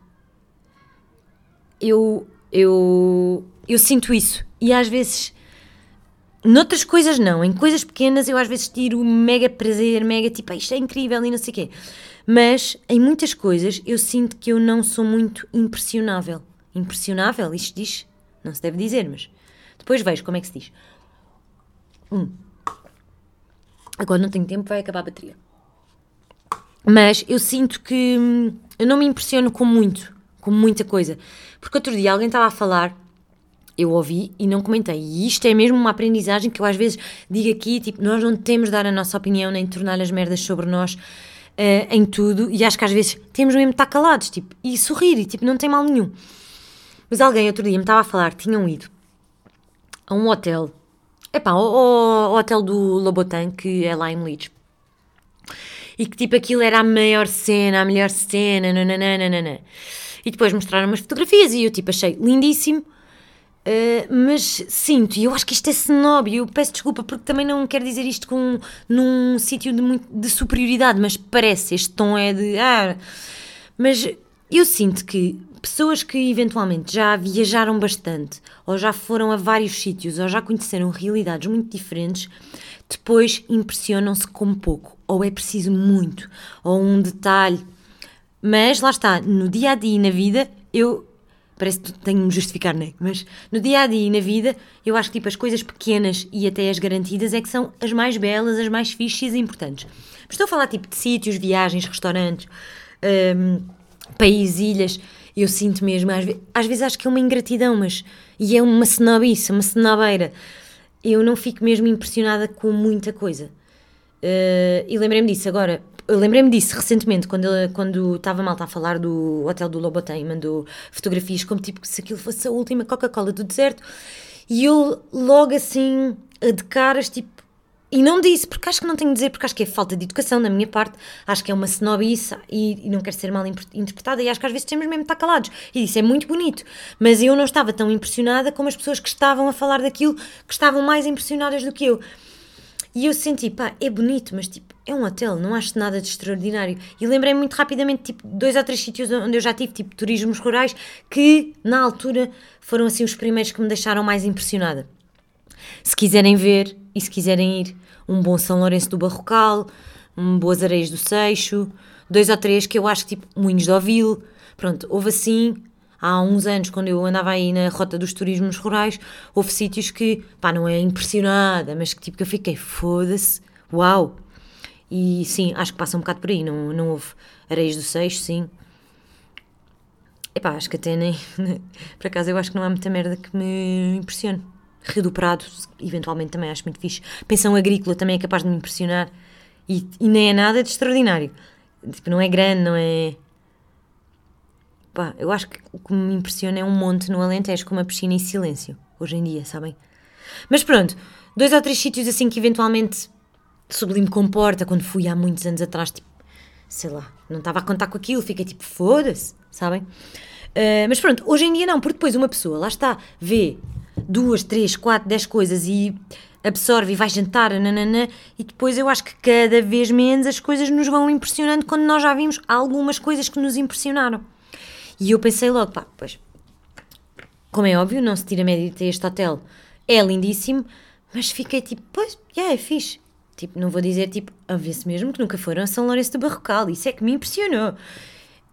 Eu, eu, eu sinto isso e às vezes noutras coisas não, em coisas pequenas eu às vezes tiro mega prazer, mega tipo, ah, isto é incrível e não sei o quê. Mas em muitas coisas eu sinto que eu não sou muito impressionável impressionável, isto diz, não se deve dizer, mas depois vejo como é que se diz. Hum. Agora não tenho tempo, vai acabar a bateria. Mas eu sinto que hum, eu não me impressiono com muito, com muita coisa. Porque outro dia alguém estava a falar, eu ouvi e não comentei. E isto é mesmo uma aprendizagem que eu às vezes digo aqui, tipo, nós não temos de dar a nossa opinião nem tornar as merdas sobre nós uh, em tudo. E acho que às vezes temos mesmo de estar calados, tipo, e sorrir, e tipo, não tem mal nenhum. Mas alguém outro dia me estava a falar tinham ido a um hotel. Epá, o, o, o hotel do Lobotan, que é lá em Leeds. E que tipo aquilo era a maior cena, a melhor cena, nananana. E depois mostraram umas fotografias e eu tipo achei lindíssimo. Uh, mas sinto, e eu acho que isto é snob, e eu peço desculpa porque também não quero dizer isto com, num sítio de, de superioridade, mas parece, este tom é de. Ah, mas eu sinto que pessoas que eventualmente já viajaram bastante, ou já foram a vários sítios, ou já conheceram realidades muito diferentes, depois impressionam-se com pouco, ou é preciso muito, ou um detalhe. Mas lá está, no dia a dia e na vida, eu. Parece que tenho de me justificar, é? Mas no dia a dia e na vida, eu acho que tipo, as coisas pequenas e até as garantidas é que são as mais belas, as mais fixes e importantes. Mas estou a falar tipo de sítios, viagens, restaurantes, um, países, ilhas eu sinto mesmo, às, vezes, às vezes acho que é uma ingratidão, mas. E é uma cenobice, uma cenobeira. Eu não fico mesmo impressionada com muita coisa. Uh, e lembrei-me disso agora. Lembrei-me disso recentemente, quando, quando estava mal a falar do hotel do Lobotem, mandou fotografias como tipo se aquilo fosse a última Coca-Cola do deserto. E eu logo assim, de caras, tipo, e não disse, porque acho que não tenho de dizer, porque acho que é falta de educação da minha parte, acho que é uma snobice e, e não quero ser mal interpretada e acho que às vezes temos mesmo de estar calados. E isso é muito bonito, mas eu não estava tão impressionada como as pessoas que estavam a falar daquilo, que estavam mais impressionadas do que eu. E eu senti, pá, é bonito, mas tipo, é um hotel, não acho nada de extraordinário. E lembrei muito rapidamente, tipo, dois ou três sítios onde eu já tive, tipo, turismos rurais, que na altura foram assim os primeiros que me deixaram mais impressionada. Se quiserem ver e se quiserem ir, um bom São Lourenço do Barrocal, um Boas Areias do Seixo, dois ou três que eu acho tipo Moinhos de Ovil. Pronto, houve assim, há uns anos, quando eu andava aí na rota dos turismos rurais, houve sítios que, pá, não é impressionada, mas que tipo que eu fiquei, foda-se, uau! E sim, acho que passa um bocado por aí, não, não houve Areias do Seixo, sim. Epá, acho que até nem. *laughs* Por acaso eu acho que não há muita merda que me impressione. Rio do Prado, eventualmente também acho muito fixe. Pensão agrícola também é capaz de me impressionar. E, e nem é nada de extraordinário. Tipo, não é grande, não é. Pá, eu acho que o que me impressiona é um monte no Alentejo com uma piscina em silêncio, hoje em dia, sabem? Mas pronto, dois ou três sítios assim que eventualmente Sublime comporta, quando fui há muitos anos atrás, tipo, sei lá, não estava a contar com aquilo, fiquei tipo, foda-se, sabem? Uh, mas pronto, hoje em dia não, porque depois uma pessoa, lá está, vê duas, três, quatro, dez coisas e absorve e vai jantar, nananã, e depois eu acho que cada vez menos as coisas nos vão impressionando quando nós já vimos algumas coisas que nos impressionaram. E eu pensei logo, pá, pois, como é óbvio, não se tira média este hotel, é lindíssimo, mas fiquei tipo, pois, yeah, é fixe. Tipo, não vou dizer, tipo, a ver-se mesmo que nunca foram a São Lourenço do Barrocal, isso é que me impressionou.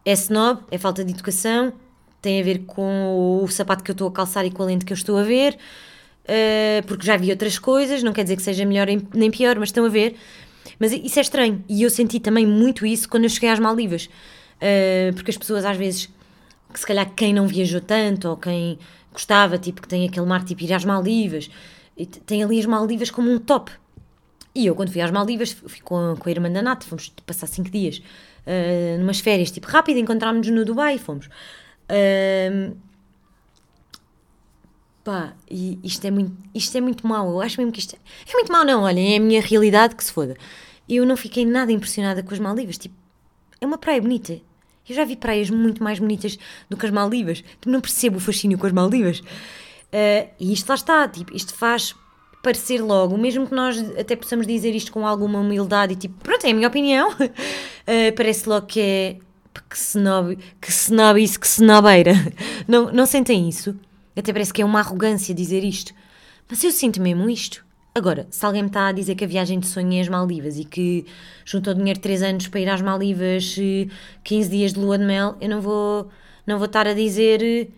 É snob, é falta de educação, tem a ver com o sapato que eu estou a calçar e com a lente que eu estou a ver, uh, porque já vi outras coisas, não quer dizer que seja melhor nem pior, mas estão a ver. Mas isso é estranho, e eu senti também muito isso quando eu cheguei às Maldivas, uh, porque as pessoas às vezes, que se calhar quem não viajou tanto, ou quem gostava, tipo, que tem aquele mar, tipo, ir às Maldivas, tem ali as Maldivas como um top. E eu, quando fui às Maldivas, fui com, com a irmã da Nata, fomos passar cinco dias, uh, numas férias, tipo, rápido, encontrámos-nos no Dubai, fomos. Uh, pá, e isto é, muito, isto é muito mau, eu acho mesmo que isto é, é muito mau, não, olhem, é a minha realidade que se foda. Eu não fiquei nada impressionada com as Maldivas, tipo, é uma praia bonita. Eu já vi praias muito mais bonitas do que as Maldivas. Tipo, não percebo o fascínio com as Maldivas. Uh, e isto lá está, tipo, isto faz parecer logo, mesmo que nós até possamos dizer isto com alguma humildade e tipo, pronto, é a minha opinião, uh, *laughs* parece logo que é que snob, que snob isso, que snobeira. Não, não sentem isso? Até parece que é uma arrogância dizer isto. Mas eu sinto mesmo isto. Agora, se alguém me está a dizer que a viagem de sonho é as Maldivas e que juntou dinheiro 3 anos para ir às Maldivas 15 dias de lua de mel, eu não vou, não vou estar a dizer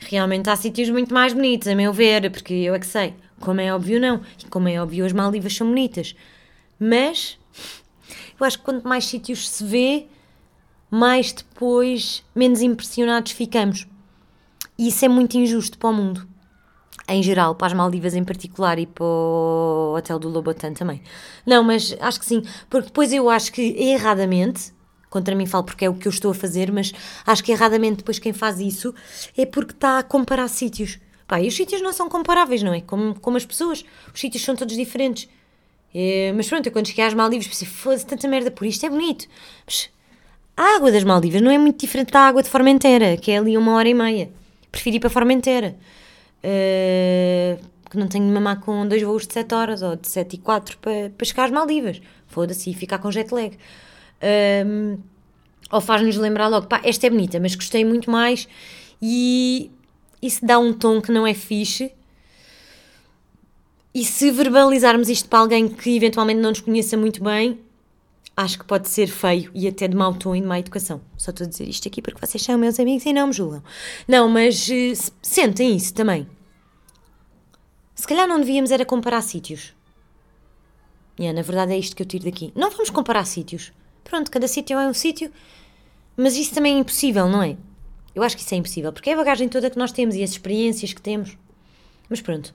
realmente há sítios muito mais bonitos, a meu ver, porque eu é que sei. Como é óbvio, não. E como é óbvio, as Maldivas são bonitas. Mas eu acho que quanto mais sítios se vê, mais depois, menos impressionados ficamos. E isso é muito injusto para o mundo. Em geral, para as Maldivas em particular e para o Hotel do Lobotan também. Não, mas acho que sim, porque depois eu acho que erradamente, contra mim falo porque é o que eu estou a fazer, mas acho que erradamente depois quem faz isso é porque está a comparar sítios. Pá, e os sítios não são comparáveis, não é? Como, como as pessoas. Os sítios são todos diferentes. É, mas pronto, eu quando cheguei às Maldivas pensei, foda-se tanta merda por isto, é bonito. Mas a água das Maldivas não é muito diferente da água de Formentera, que é ali uma hora e meia. Prefiro ir para Formentera. Uh, que não tenho de mamar com dois voos de 7 horas ou de 7 e 4 para, para chegar às Maldivas. Foda-se e ficar com jet lag. Um, ou faz-nos lembrar logo, pá, esta é bonita, mas gostei muito mais e isso dá um tom que não é fixe. E se verbalizarmos isto para alguém que eventualmente não nos conheça muito bem, acho que pode ser feio e até de mau tom e de má educação. Só estou a dizer isto aqui porque vocês são meus amigos e não me julgam. Não, mas uh, sentem isso também. Se calhar não devíamos era comparar sítios. Yeah, na verdade é isto que eu tiro daqui. Não vamos comparar sítios. Pronto, cada sítio é um sítio, mas isso também é impossível, não é? Eu acho que isso é impossível, porque é a bagagem toda que nós temos e as experiências que temos. Mas pronto.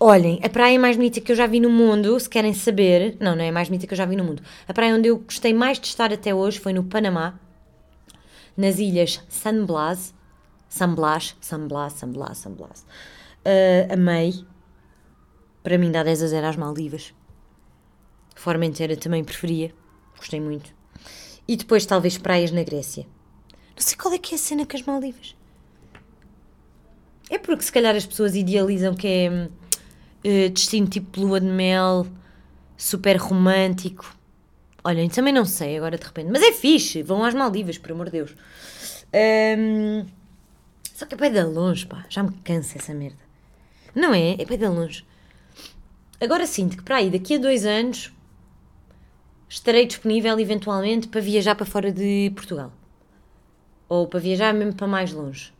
Olhem, a praia mais bonita que eu já vi no mundo, se querem saber, não, não é a mais bonita que eu já vi no mundo. A praia onde eu gostei mais de estar até hoje foi no Panamá, nas ilhas San Blas, San Blas, San Blas, San Blas, San Blas. Uh, amei. Para mim dá 10 a 0 às Maldivas. Formentera também preferia. Gostei muito. E depois talvez praias na Grécia. Não sei qual é que é a cena com as Maldivas. É porque se calhar as pessoas idealizam que é uh, destino tipo lua de mel, super romântico. Olhem, também não sei agora de repente. Mas é fixe, vão às Maldivas, por amor de Deus. Um, só que é bem de longe, pá. Já me cansa essa merda. Não é? É bem de longe. Agora sinto que para aí, daqui a dois anos, estarei disponível eventualmente para viajar para fora de Portugal. Ou para viajar mesmo para mais longe.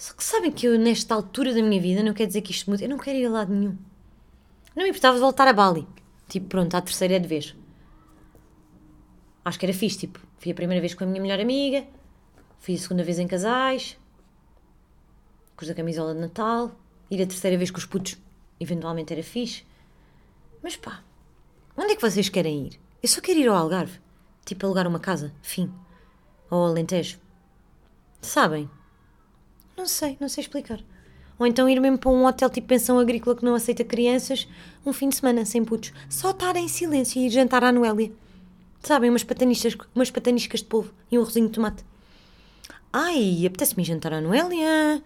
Só que sabem que eu, nesta altura da minha vida, não quer dizer que isto mude. Eu não quero ir a lado nenhum. Não me importava de voltar a Bali. Tipo, pronto, à terceira é de vez. Acho que era fixe, tipo, fui a primeira vez com a minha melhor amiga, fui a segunda vez em casais, com os da camisola de Natal, ir a terceira vez com os putos, eventualmente era fixe. Mas pá, onde é que vocês querem ir? Eu só quero ir ao Algarve, tipo, alugar uma casa, fim ou Alentejo. Sabem? Não sei, não sei explicar. Ou então ir mesmo para um hotel tipo pensão agrícola que não aceita crianças, um fim de semana sem putos. Só estar em silêncio e ir jantar à Noélia. Sabem, umas patanistas, umas pataniscas de polvo e um arrozinho de tomate. Ai, apetece-me jantar à Noélia.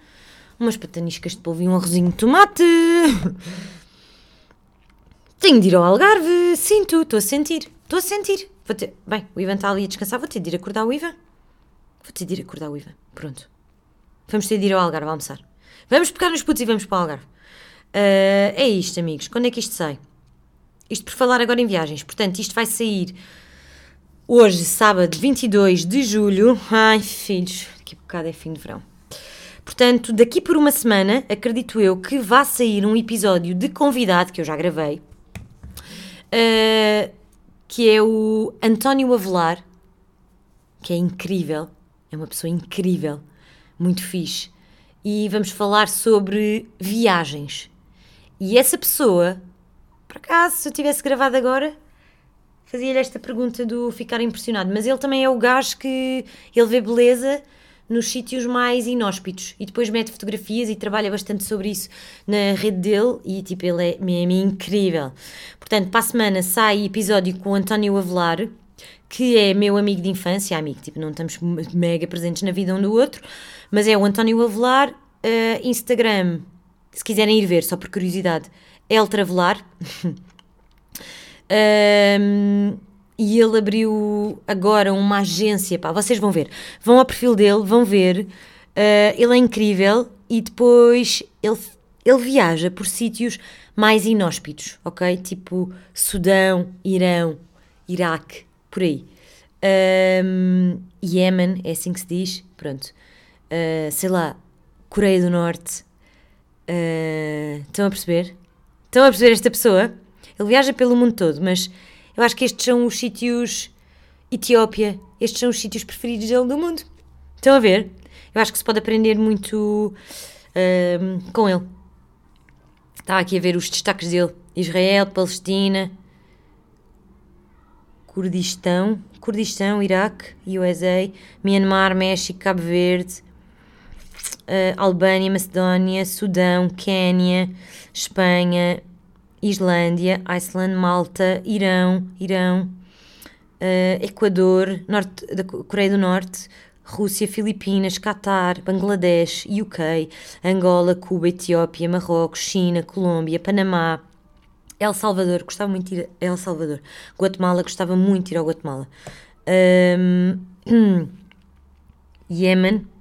Umas pataniscas de polvo e um arrozinho de tomate. *laughs* Tenho de ir ao Algarve. Sinto, estou a sentir. Estou a sentir. Vou ter... Bem, o Ivan está ali a descansar, vou ter de ir acordar o Ivan. Vou ter de ir acordar o Ivan. Pronto. Vamos ter de ir ao Algarve almoçar. Vamos pegar nos putos e vamos para o Algarve. Uh, é isto, amigos. Quando é que isto sai? Isto por falar agora em viagens. Portanto, isto vai sair hoje, sábado 22 de julho. Ai, filhos, daqui a bocado é fim de verão. Portanto, daqui por uma semana, acredito eu que vá sair um episódio de convidado que eu já gravei, uh, que é o António Avelar, que é incrível, é uma pessoa incrível, muito fixe. E vamos falar sobre viagens. E essa pessoa, por acaso, se eu tivesse gravado agora, fazia-lhe esta pergunta do ficar impressionado. Mas ele também é o gajo que ele vê beleza nos sítios mais inóspitos e depois mete fotografias e trabalha bastante sobre isso na rede dele e tipo ele é mesmo incrível. Portanto, para a semana sai episódio com António Avelar, que é meu amigo de infância, amigo, tipo, não estamos mega presentes na vida um do outro, mas é o António Avelar, uh, Instagram, se quiserem ir ver, só por curiosidade, El Travelar. *laughs* um, e ele abriu agora uma agência, pá, vocês vão ver, vão ao perfil dele, vão ver, uh, ele é incrível e depois ele, ele viaja por sítios mais inóspitos, ok? Tipo Sudão, Irão, Iraque, por aí. Um, Yemen, é assim que se diz, pronto. Uh, sei lá, Coreia do Norte. Uh, estão a perceber? Estão a perceber esta pessoa? Ele viaja pelo mundo todo, mas eu acho que estes são os sítios. Etiópia, estes são os sítios preferidos dele do mundo. Estão a ver? Eu acho que se pode aprender muito com ele. Estava aqui a ver os destaques dele: Israel, Palestina, Kurdistão, Kurdistão, Iraque, USA, Myanmar, México, Cabo Verde, uh, Albânia, Macedónia, Sudão, Quénia, Espanha, Islândia, Iceland, Malta, Irão, Irão, uh, Equador, Norte, da Coreia do Norte, Rússia, Filipinas, Catar, Bangladesh, UK, Angola, Cuba, Etiópia, Marrocos, China, Colômbia, Panamá, El Salvador, gostava muito de ir a El Salvador, Guatemala, gostava muito de ir ao Guatemala, um, *clears throat*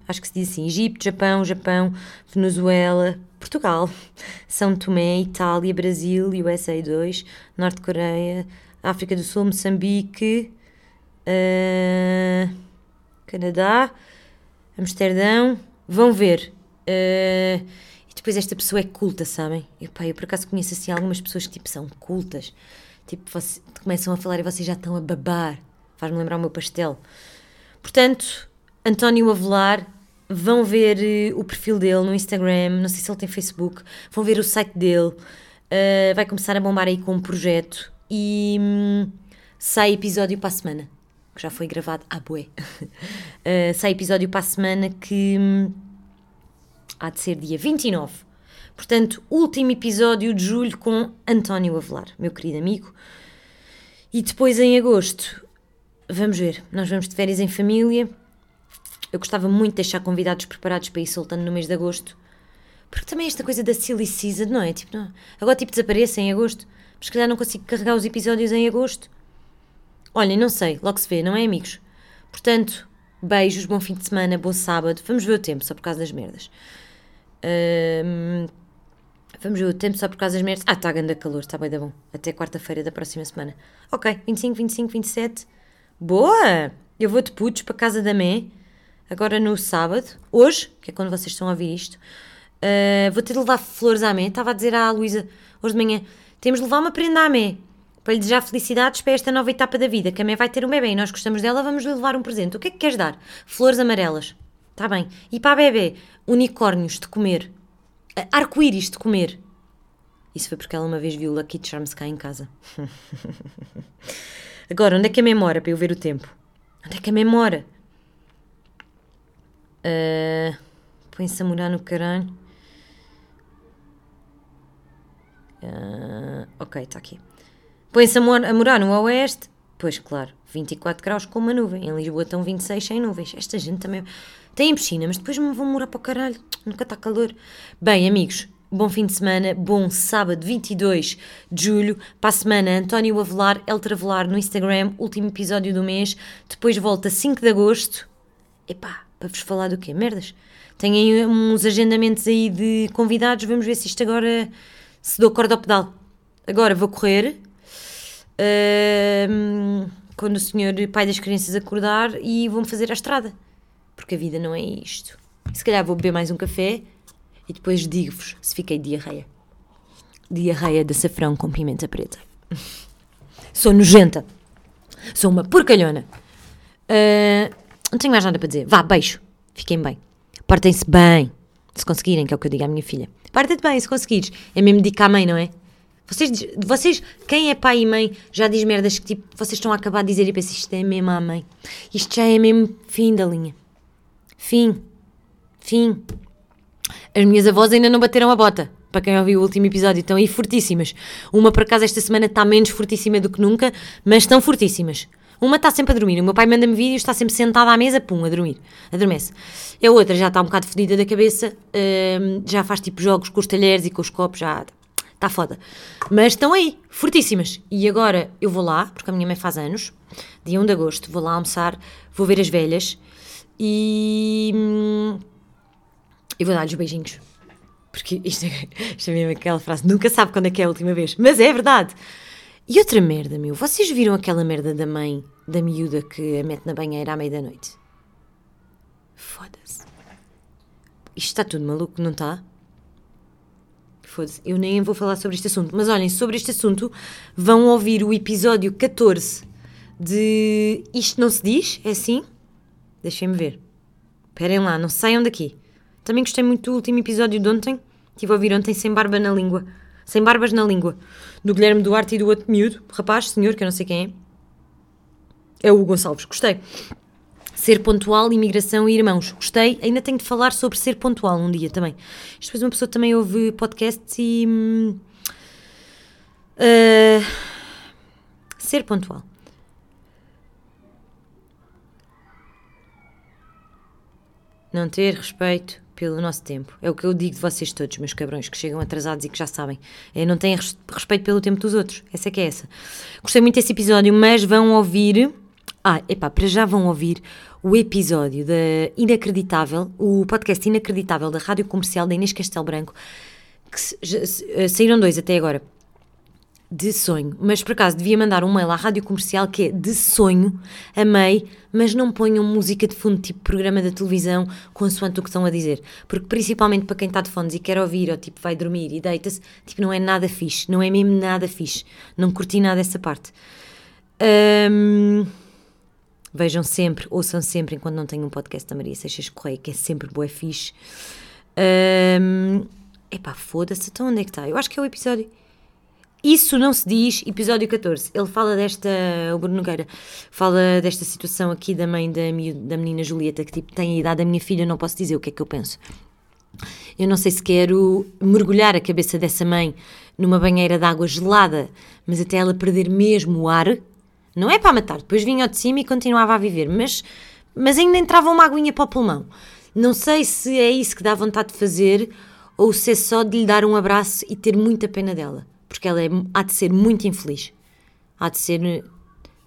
acho que se diz assim, Egito, Japão, Japão, Venezuela, Portugal, *laughs* São Tomé, Itália, Brasil, USA 2, Norte Coreia, África do Sul, Moçambique, uh, Canadá, Amsterdão. Vão ver. Uh, e depois esta pessoa é culta, sabem? Eu, pá, eu por acaso conheço assim algumas pessoas que tipo, são cultas. Tipo, você, começam a falar e vocês já estão a babar. Faz-me lembrar o meu pastel. Portanto, António Avelar, vão ver uh, o perfil dele no Instagram, não sei se ele tem Facebook, vão ver o site dele, uh, vai começar a bombar aí com um projeto e um, sai episódio para a semana, que já foi gravado à bué. uh, *laughs* sai episódio para a semana que um, há de ser dia 29. Portanto, último episódio de julho com António Avelar, meu querido amigo. E depois em agosto, vamos ver, nós vamos de férias em família eu gostava muito de deixar convidados preparados para ir soltando no mês de agosto. Porque também esta coisa da silly season, não é? Tipo, não. Agora tipo desaparece em agosto. Mas se calhar não consigo carregar os episódios em agosto. Olhem, não sei, logo se vê, não é, amigos? Portanto, beijos, bom fim de semana, bom sábado. Vamos ver o tempo, só por causa das merdas. Vamos ver o tempo só por causa das merdas. Ah, está grande calor, está bem da bom. Até quarta-feira da próxima semana. Ok, 25, 25, 27. Boa! Eu vou de putos para casa da Mé agora no sábado, hoje, que é quando vocês estão a ouvir isto, uh, vou ter de levar flores à mãe. Estava a dizer à Luísa hoje de manhã: temos de levar uma prenda à mãe para lhe desejar felicidades para esta nova etapa da vida, que a mãe vai ter um bebê e nós gostamos dela, vamos lhe levar um presente. O que é que queres dar? Flores amarelas. Está bem. E para a bebê, unicórnios de comer. Uh, Arco-íris de comer. Isso foi porque ela uma vez viu o Lucky Charms cá em casa. *laughs* Agora, onde é que a mãe mora para eu ver o tempo? Onde é que a mãe mora? Uh, Põe-se a morar no caralho. Uh, ok, está aqui. Põe-se a, mor a morar no oeste. Pois, claro, 24 graus com uma nuvem. Em Lisboa estão 26 sem nuvens. Esta gente também tem piscina, mas depois me vão morar para o caralho. Nunca está calor. Bem, amigos, bom fim de semana. Bom sábado 22 de julho. Para a semana, António Avelar, El Travelar no Instagram. Último episódio do mês. Depois volta 5 de agosto. Epá, para vos falar do quê? Merdas. Tenho aí uns agendamentos aí de convidados, vamos ver se isto agora se dou corda ao pedal. Agora vou correr. Uh, quando o senhor pai das crianças acordar e vou-me fazer à estrada. Porque a vida não é isto. Se calhar vou beber mais um café e depois digo-vos se fiquei diarreia. Diarreia de açafrão com pimenta preta. *laughs* Sou nojenta. Sou uma porcalhona. Uh, não tenho mais nada para dizer. Vá, beijo. Fiquem bem. Portem-se bem. Se conseguirem, que é o que eu digo à minha filha. Parta-te bem, se conseguires. É mesmo dica à mãe, não é? Vocês, vocês, quem é pai e mãe, já diz merdas que tipo, vocês estão a acabar de dizer e pensa, isto é mesmo a mãe. Isto já é mesmo fim da linha. Fim. Fim. As minhas avós ainda não bateram a bota. Para quem ouviu o último episódio, estão aí fortíssimas. Uma, por acaso, esta semana está menos fortíssima do que nunca, mas estão fortíssimas. Uma está sempre a dormir. O meu pai manda-me vídeos, está sempre sentada à mesa, pum, a dormir. Adormece. A outra já está um bocado fodida da cabeça, hum, já faz tipo jogos com os talheres e com os copos, já está foda. Mas estão aí, fortíssimas. E agora eu vou lá, porque a minha mãe faz anos, dia 1 de agosto, vou lá almoçar, vou ver as velhas e. Hum, vou dar-lhes beijinhos. Porque isto, é, isto é mesmo aquela frase, nunca sabe quando é que é a última vez. Mas é verdade. E outra merda, meu. Vocês viram aquela merda da mãe da miúda que a mete na banheira à meia da noite? Foda-se. Isto está tudo maluco, não está? Foda-se. Eu nem vou falar sobre este assunto. Mas olhem, sobre este assunto, vão ouvir o episódio 14 de Isto Não Se Diz? É assim? Deixem-me ver. Esperem lá, não saiam daqui. Também gostei muito do último episódio de ontem. Estive a ouvir ontem sem barba na língua. Sem barbas na língua. Do Guilherme Duarte e do outro miúdo. Rapaz, senhor, que eu não sei quem é. É o Gonçalves. Gostei. Ser pontual, imigração e irmãos. Gostei. Ainda tenho de falar sobre ser pontual um dia também. Isto depois uma pessoa também ouve podcasts e. Uh, ser pontual. Não ter respeito pelo nosso tempo. É o que eu digo de vocês todos, meus cabrões, que chegam atrasados e que já sabem. É, não têm respeito pelo tempo dos outros. Essa é que é essa. Gostei muito desse episódio, mas vão ouvir. Ah, epá, para já vão ouvir o episódio da Inacreditável, o podcast Inacreditável da Rádio Comercial da Inês Castelo Branco, que eh, saíram dois até agora de sonho. Mas por acaso devia mandar um mail à rádio comercial que é de sonho, amei, mas não ponham música de fundo, tipo programa da televisão, consoante o que estão a dizer. Porque principalmente para quem está de fones e quer ouvir, ou tipo vai dormir e deita-se, tipo não é nada fixe, não é mesmo nada fixe. Não curti nada essa parte. Vejam sempre, ouçam sempre, enquanto não tenho um podcast da Maria Seixas Correia, que é sempre boa fixe. Um, epá, foda-se, então onde é que está? Eu acho que é o episódio isso não se diz, episódio 14. Ele fala desta, o Bruno Nogueira, fala desta situação aqui da mãe da, da menina Julieta, que tipo, tem a idade da minha filha, não posso dizer o que é que eu penso. Eu não sei se quero mergulhar a cabeça dessa mãe numa banheira de água gelada, mas até ela perder mesmo o ar. Não é para matar, depois vinha ao de cima e continuava a viver, mas, mas ainda entrava uma aguinha para o pulmão. Não sei se é isso que dá vontade de fazer ou se é só de lhe dar um abraço e ter muita pena dela porque ela é, há de ser muito infeliz. Há de ser.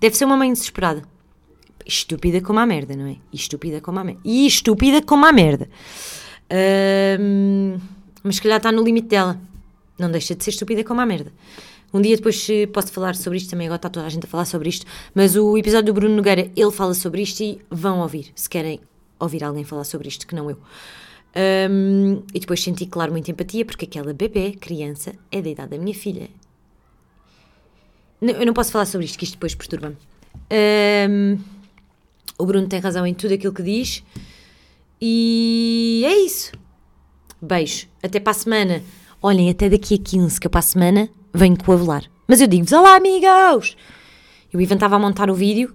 Deve ser uma mãe desesperada. Estúpida como a merda, não é? Estúpida como a merda. E estúpida como a merda. Mas se calhar está no limite dela. Não deixa de ser estúpida como a merda. Um dia depois posso falar sobre isto também, agora está toda a gente a falar sobre isto. Mas o episódio do Bruno Nogueira, ele fala sobre isto e vão ouvir, se querem ouvir alguém falar sobre isto, que não eu. Um, e depois senti, claro, muita empatia, porque aquela bebê, criança, é da idade da minha filha. Não, eu não posso falar sobre isto, que isto depois perturba-me. Um, o Bruno tem razão em tudo aquilo que diz. E é isso. Beijo. Até para a semana. Olhem, até daqui a 15, que eu para a semana venho coavelar. Mas eu digo-vos: Olá, amigos! Eu Ivan estava a montar o vídeo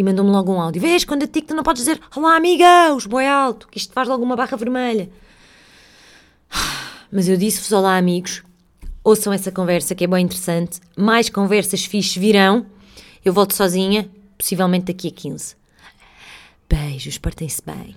e mandou-me logo um áudio. Vês, quando eu te que não podes dizer Olá, amigos, boi alto, que isto faz logo uma barra vermelha. Mas eu disse-vos Olá, amigos, ouçam essa conversa que é bem interessante. Mais conversas fixes virão. Eu volto sozinha, possivelmente daqui a 15. Beijos, portem-se bem.